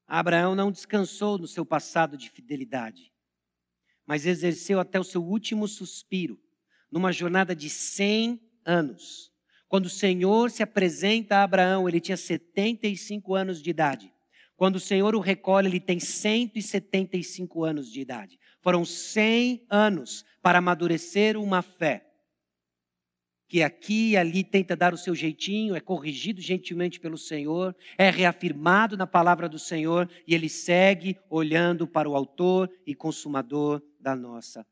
Abraão não descansou no seu passado de fidelidade, mas exerceu até o seu último suspiro numa jornada de 100 anos. Quando o Senhor se apresenta a Abraão, ele tinha 75 anos de idade. Quando o Senhor o recolhe, ele tem 175 anos de idade. Foram 100 anos para amadurecer uma fé que aqui e ali tenta dar o seu jeitinho, é corrigido gentilmente pelo Senhor, é reafirmado na palavra do Senhor e ele segue olhando para o Autor e Consumador da nossa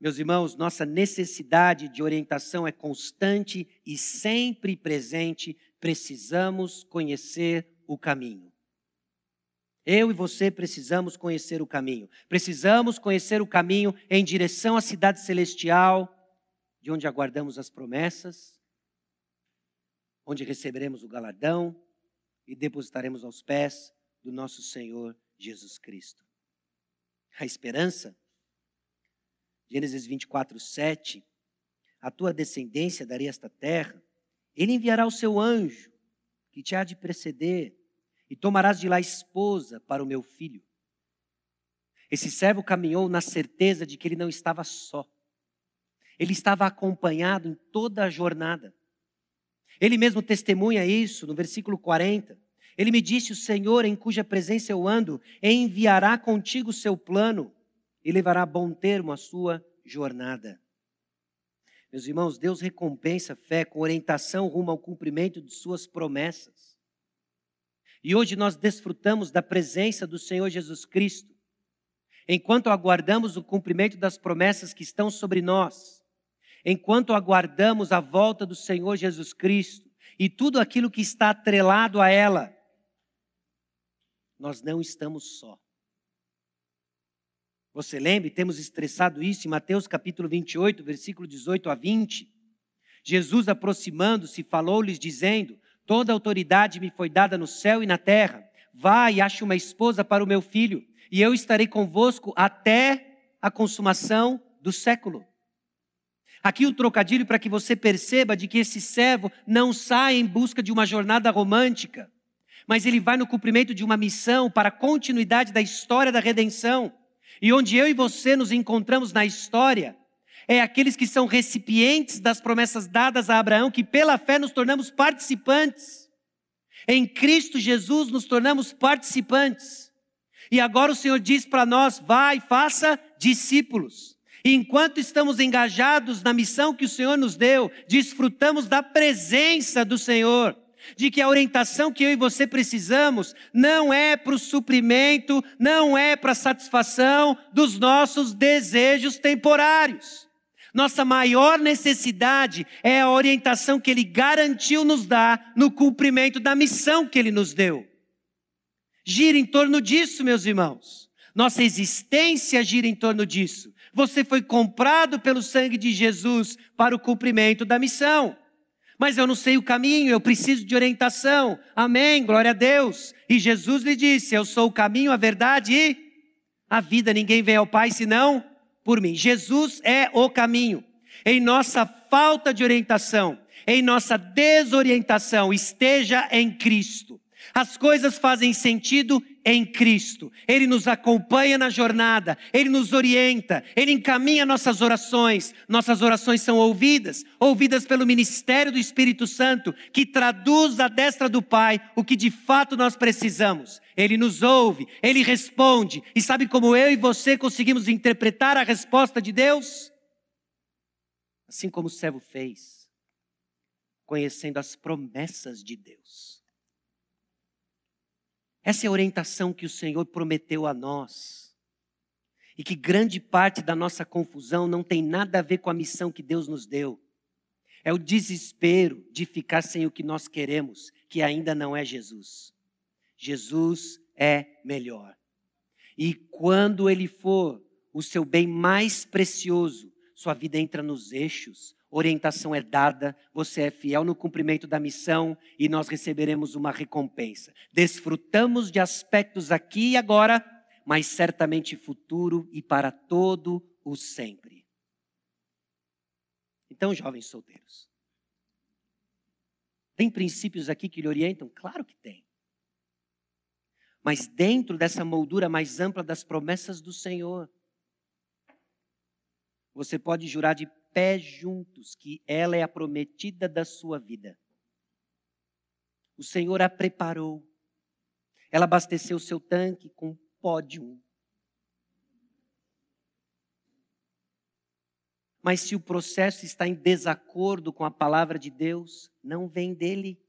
meus irmãos, nossa necessidade de orientação é constante e sempre presente. Precisamos conhecer o caminho. Eu e você precisamos conhecer o caminho. Precisamos conhecer o caminho em direção à cidade celestial, de onde aguardamos as promessas, onde receberemos o galardão e depositaremos aos pés do nosso Senhor Jesus Cristo. A esperança Gênesis 24, 7. A tua descendência daria esta terra. Ele enviará o seu anjo, que te há de preceder, e tomarás de lá esposa para o meu filho. Esse servo caminhou na certeza de que ele não estava só. Ele estava acompanhado em toda a jornada. Ele mesmo testemunha isso no versículo 40. Ele me disse: O Senhor, em cuja presença eu ando, enviará contigo o seu plano e levará a bom termo a sua jornada. Meus irmãos, Deus recompensa a fé com orientação rumo ao cumprimento de suas promessas. E hoje nós desfrutamos da presença do Senhor Jesus Cristo, enquanto aguardamos o cumprimento das promessas que estão sobre nós, enquanto aguardamos a volta do Senhor Jesus Cristo e tudo aquilo que está atrelado a ela, nós não estamos só. Você lembra? Temos estressado isso em Mateus capítulo 28, versículo 18 a 20. Jesus, aproximando-se, falou-lhes, dizendo: Toda autoridade me foi dada no céu e na terra. Vá e ache uma esposa para o meu filho. e eu estarei convosco até a consumação do século. Aqui um trocadilho para que você perceba de que esse servo não sai em busca de uma jornada romântica, mas ele vai no cumprimento de uma missão para a continuidade da história da redenção. E onde eu e você nos encontramos na história, é aqueles que são recipientes das promessas dadas a Abraão, que pela fé nos tornamos participantes. Em Cristo Jesus nos tornamos participantes. E agora o Senhor diz para nós: vai, faça discípulos. Enquanto estamos engajados na missão que o Senhor nos deu, desfrutamos da presença do Senhor, de que a orientação que eu e você precisamos não é para o suprimento, não é para a satisfação dos nossos desejos temporários. Nossa maior necessidade é a orientação que Ele garantiu nos dar no cumprimento da missão que Ele nos deu. Gira em torno disso, meus irmãos. Nossa existência gira em torno disso. Você foi comprado pelo sangue de Jesus para o cumprimento da missão. Mas eu não sei o caminho, eu preciso de orientação. Amém, glória a Deus. E Jesus lhe disse: Eu sou o caminho, a verdade e a vida. Ninguém vem ao Pai senão por mim. Jesus é o caminho. Em nossa falta de orientação, em nossa desorientação, esteja em Cristo. As coisas fazem sentido em Cristo. Ele nos acompanha na jornada, ele nos orienta, ele encaminha nossas orações. Nossas orações são ouvidas, ouvidas pelo ministério do Espírito Santo, que traduz à destra do Pai o que de fato nós precisamos. Ele nos ouve, ele responde. E sabe como eu e você conseguimos interpretar a resposta de Deus? Assim como o servo fez, conhecendo as promessas de Deus. Essa é a orientação que o Senhor prometeu a nós. E que grande parte da nossa confusão não tem nada a ver com a missão que Deus nos deu. É o desespero de ficar sem o que nós queremos, que ainda não é Jesus. Jesus é melhor. E quando Ele for o seu bem mais precioso, sua vida entra nos eixos, orientação é dada, você é fiel no cumprimento da missão e nós receberemos uma recompensa. Desfrutamos de aspectos aqui e agora, mas certamente futuro e para todo o sempre. Então, jovens solteiros, tem princípios aqui que lhe orientam? Claro que tem. Mas dentro dessa moldura mais ampla das promessas do Senhor, você pode jurar de pé juntos que ela é a prometida da sua vida. O Senhor a preparou. Ela abasteceu seu tanque com pódio. Mas se o processo está em desacordo com a palavra de Deus, não vem dele.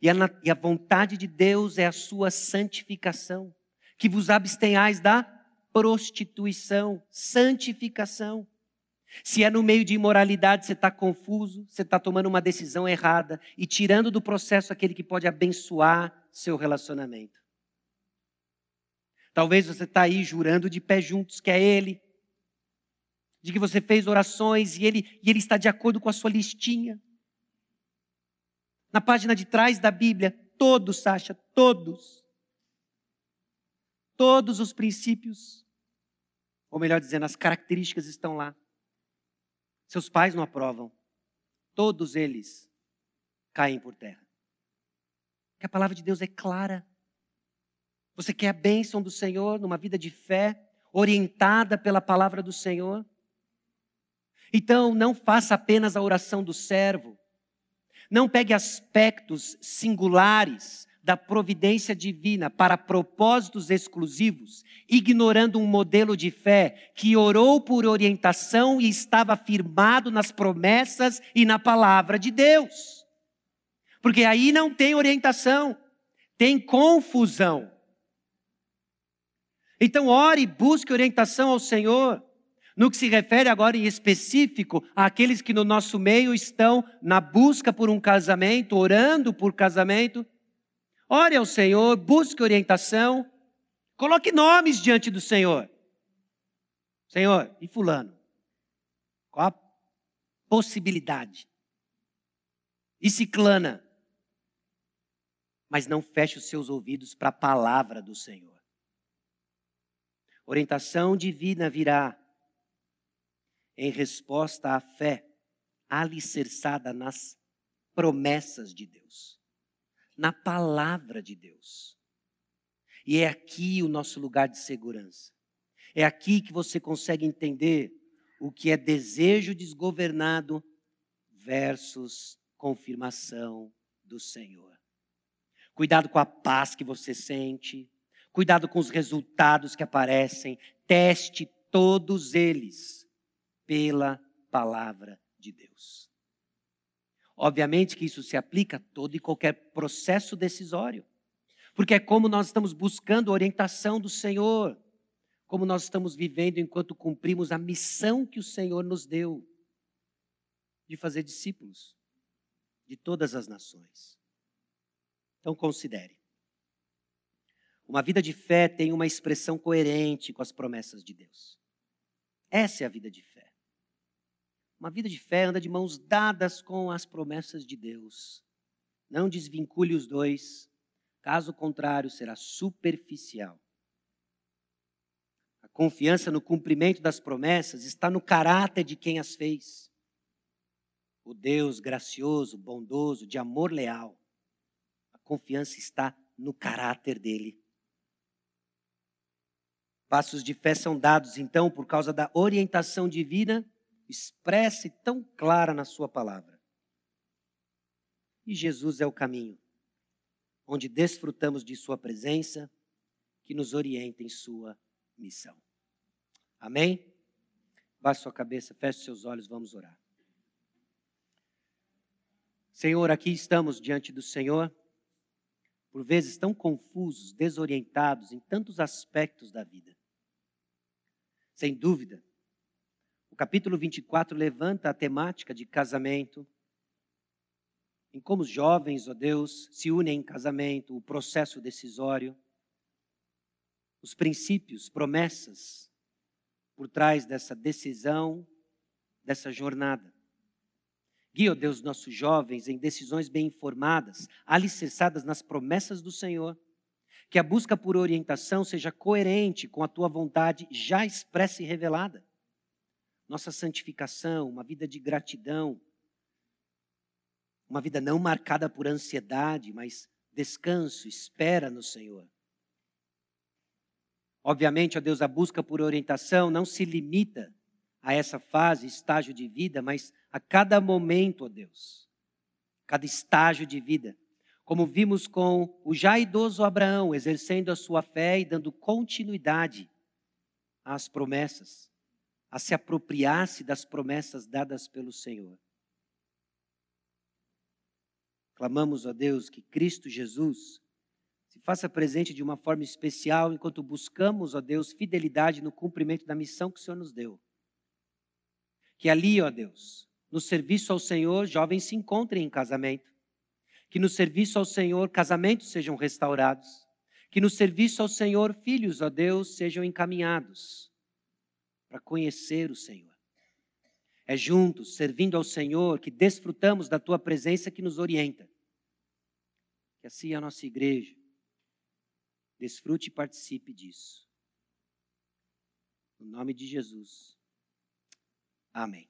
E a, e a vontade de Deus é a sua santificação, que vos abstenhais da prostituição, santificação. Se é no meio de imoralidade, você está confuso, você está tomando uma decisão errada e tirando do processo aquele que pode abençoar seu relacionamento. Talvez você está aí jurando de pé juntos que é Ele, de que você fez orações e ele, e ele está de acordo com a sua listinha. Na página de trás da Bíblia, todos, Sacha, todos. Todos os princípios, ou melhor dizendo, as características estão lá. Seus pais não aprovam. Todos eles caem por terra. Que a palavra de Deus é clara. Você quer a bênção do Senhor numa vida de fé, orientada pela palavra do Senhor? Então, não faça apenas a oração do servo. Não pegue aspectos singulares da providência divina para propósitos exclusivos, ignorando um modelo de fé que orou por orientação e estava firmado nas promessas e na palavra de Deus. Porque aí não tem orientação, tem confusão. Então, ore e busque orientação ao Senhor. No que se refere agora em específico àqueles que no nosso meio estão na busca por um casamento, orando por casamento, Ore ao Senhor, busque orientação, coloque nomes diante do Senhor. Senhor, e Fulano? Qual a possibilidade? E Ciclana? Mas não feche os seus ouvidos para a palavra do Senhor. Orientação divina virá em resposta à fé alicerçada nas promessas de Deus, na palavra de Deus. E é aqui o nosso lugar de segurança. É aqui que você consegue entender o que é desejo desgovernado versus confirmação do Senhor. Cuidado com a paz que você sente, cuidado com os resultados que aparecem, teste todos eles pela palavra de Deus. Obviamente que isso se aplica a todo e qualquer processo decisório, porque é como nós estamos buscando a orientação do Senhor, como nós estamos vivendo enquanto cumprimos a missão que o Senhor nos deu de fazer discípulos de todas as nações. Então, considere. Uma vida de fé tem uma expressão coerente com as promessas de Deus. Essa é a vida de fé. Uma vida de fé anda de mãos dadas com as promessas de Deus. Não desvincule os dois, caso contrário, será superficial. A confiança no cumprimento das promessas está no caráter de quem as fez o Deus gracioso, bondoso, de amor leal. A confiança está no caráter dele. Passos de fé são dados, então, por causa da orientação divina expressa e tão clara na Sua palavra. E Jesus é o caminho, onde desfrutamos de Sua presença, que nos orienta em Sua missão. Amém? Baixe sua cabeça, feche seus olhos, vamos orar. Senhor, aqui estamos diante do Senhor, por vezes tão confusos, desorientados em tantos aspectos da vida. Sem dúvida, capítulo 24 levanta a temática de casamento, em como os jovens, ó Deus, se unem em casamento, o processo decisório, os princípios, promessas por trás dessa decisão, dessa jornada. Guia, ó Deus, nossos jovens em decisões bem informadas, alicerçadas nas promessas do Senhor. Que a busca por orientação seja coerente com a tua vontade já expressa e revelada. Nossa santificação, uma vida de gratidão, uma vida não marcada por ansiedade, mas descanso, espera no Senhor. Obviamente, ó Deus, a busca por orientação não se limita a essa fase, estágio de vida, mas a cada momento, ó Deus, cada estágio de vida. Como vimos com o já idoso Abraão exercendo a sua fé e dando continuidade às promessas, a se apropriar-se das promessas dadas pelo Senhor. Clamamos a Deus que Cristo Jesus se faça presente de uma forma especial enquanto buscamos, ó Deus, fidelidade no cumprimento da missão que o Senhor nos deu. Que ali, ó Deus, no serviço ao Senhor, jovens se encontrem em casamento. Que no serviço ao Senhor, casamentos sejam restaurados. Que no serviço ao Senhor, filhos, ó Deus, sejam encaminhados para conhecer o Senhor. É juntos, servindo ao Senhor, que desfrutamos da tua presença que nos orienta. Que assim a nossa igreja desfrute e participe disso. No nome de Jesus. Amém.